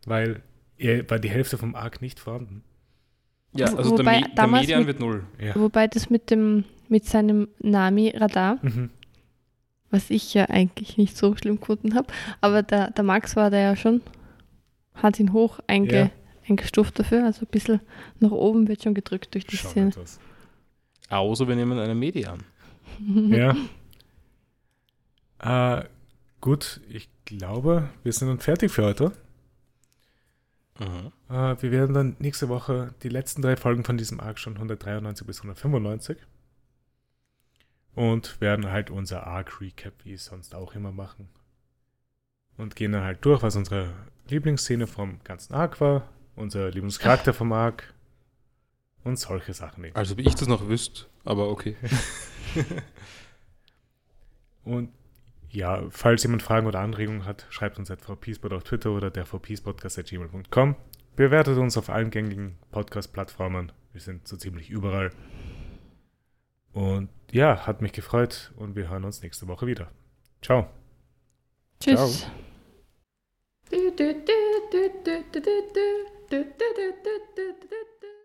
weil er war die Hälfte vom Arc nicht vorhanden. Ja, also der, Wobei Me der damals Median mit- wird null. Ja. Wobei das mit dem mit seinem Nami-Radar, Mhm. was ich ja eigentlich nicht so schlimm gefunden habe, aber der, der Max war da ja schon, hat ihn hoch einge, Ja. eingestuft dafür, also ein bisschen nach oben wird schon gedrückt durch die Schon Szene. etwas. Außer wir nehmen eine Median. [laughs] Ja. äh, gut, ich glaube, wir sind dann fertig für heute. Mhm. Äh, wir werden dann nächste Woche die letzten drei Folgen von diesem Arc schon 193 bis 195 und werden halt unser Arc Recap wie sonst auch immer machen und gehen dann halt durch, was unsere Lieblingsszene vom ganzen Arc war, unser Lieblingscharakter vom Arc und solche Sachen eben. Also wie ich das noch wüsste, aber okay. Und ja, falls jemand Fragen oder Anregungen hat, schreibt uns at vpspot auf Twitter oder der vpspodcast.gmail.com. Bewertet uns auf allen gängigen Podcast-Plattformen. Wir sind so ziemlich überall. Und ja, hat mich gefreut und wir hören uns nächste Woche wieder. Ciao. Tschüss.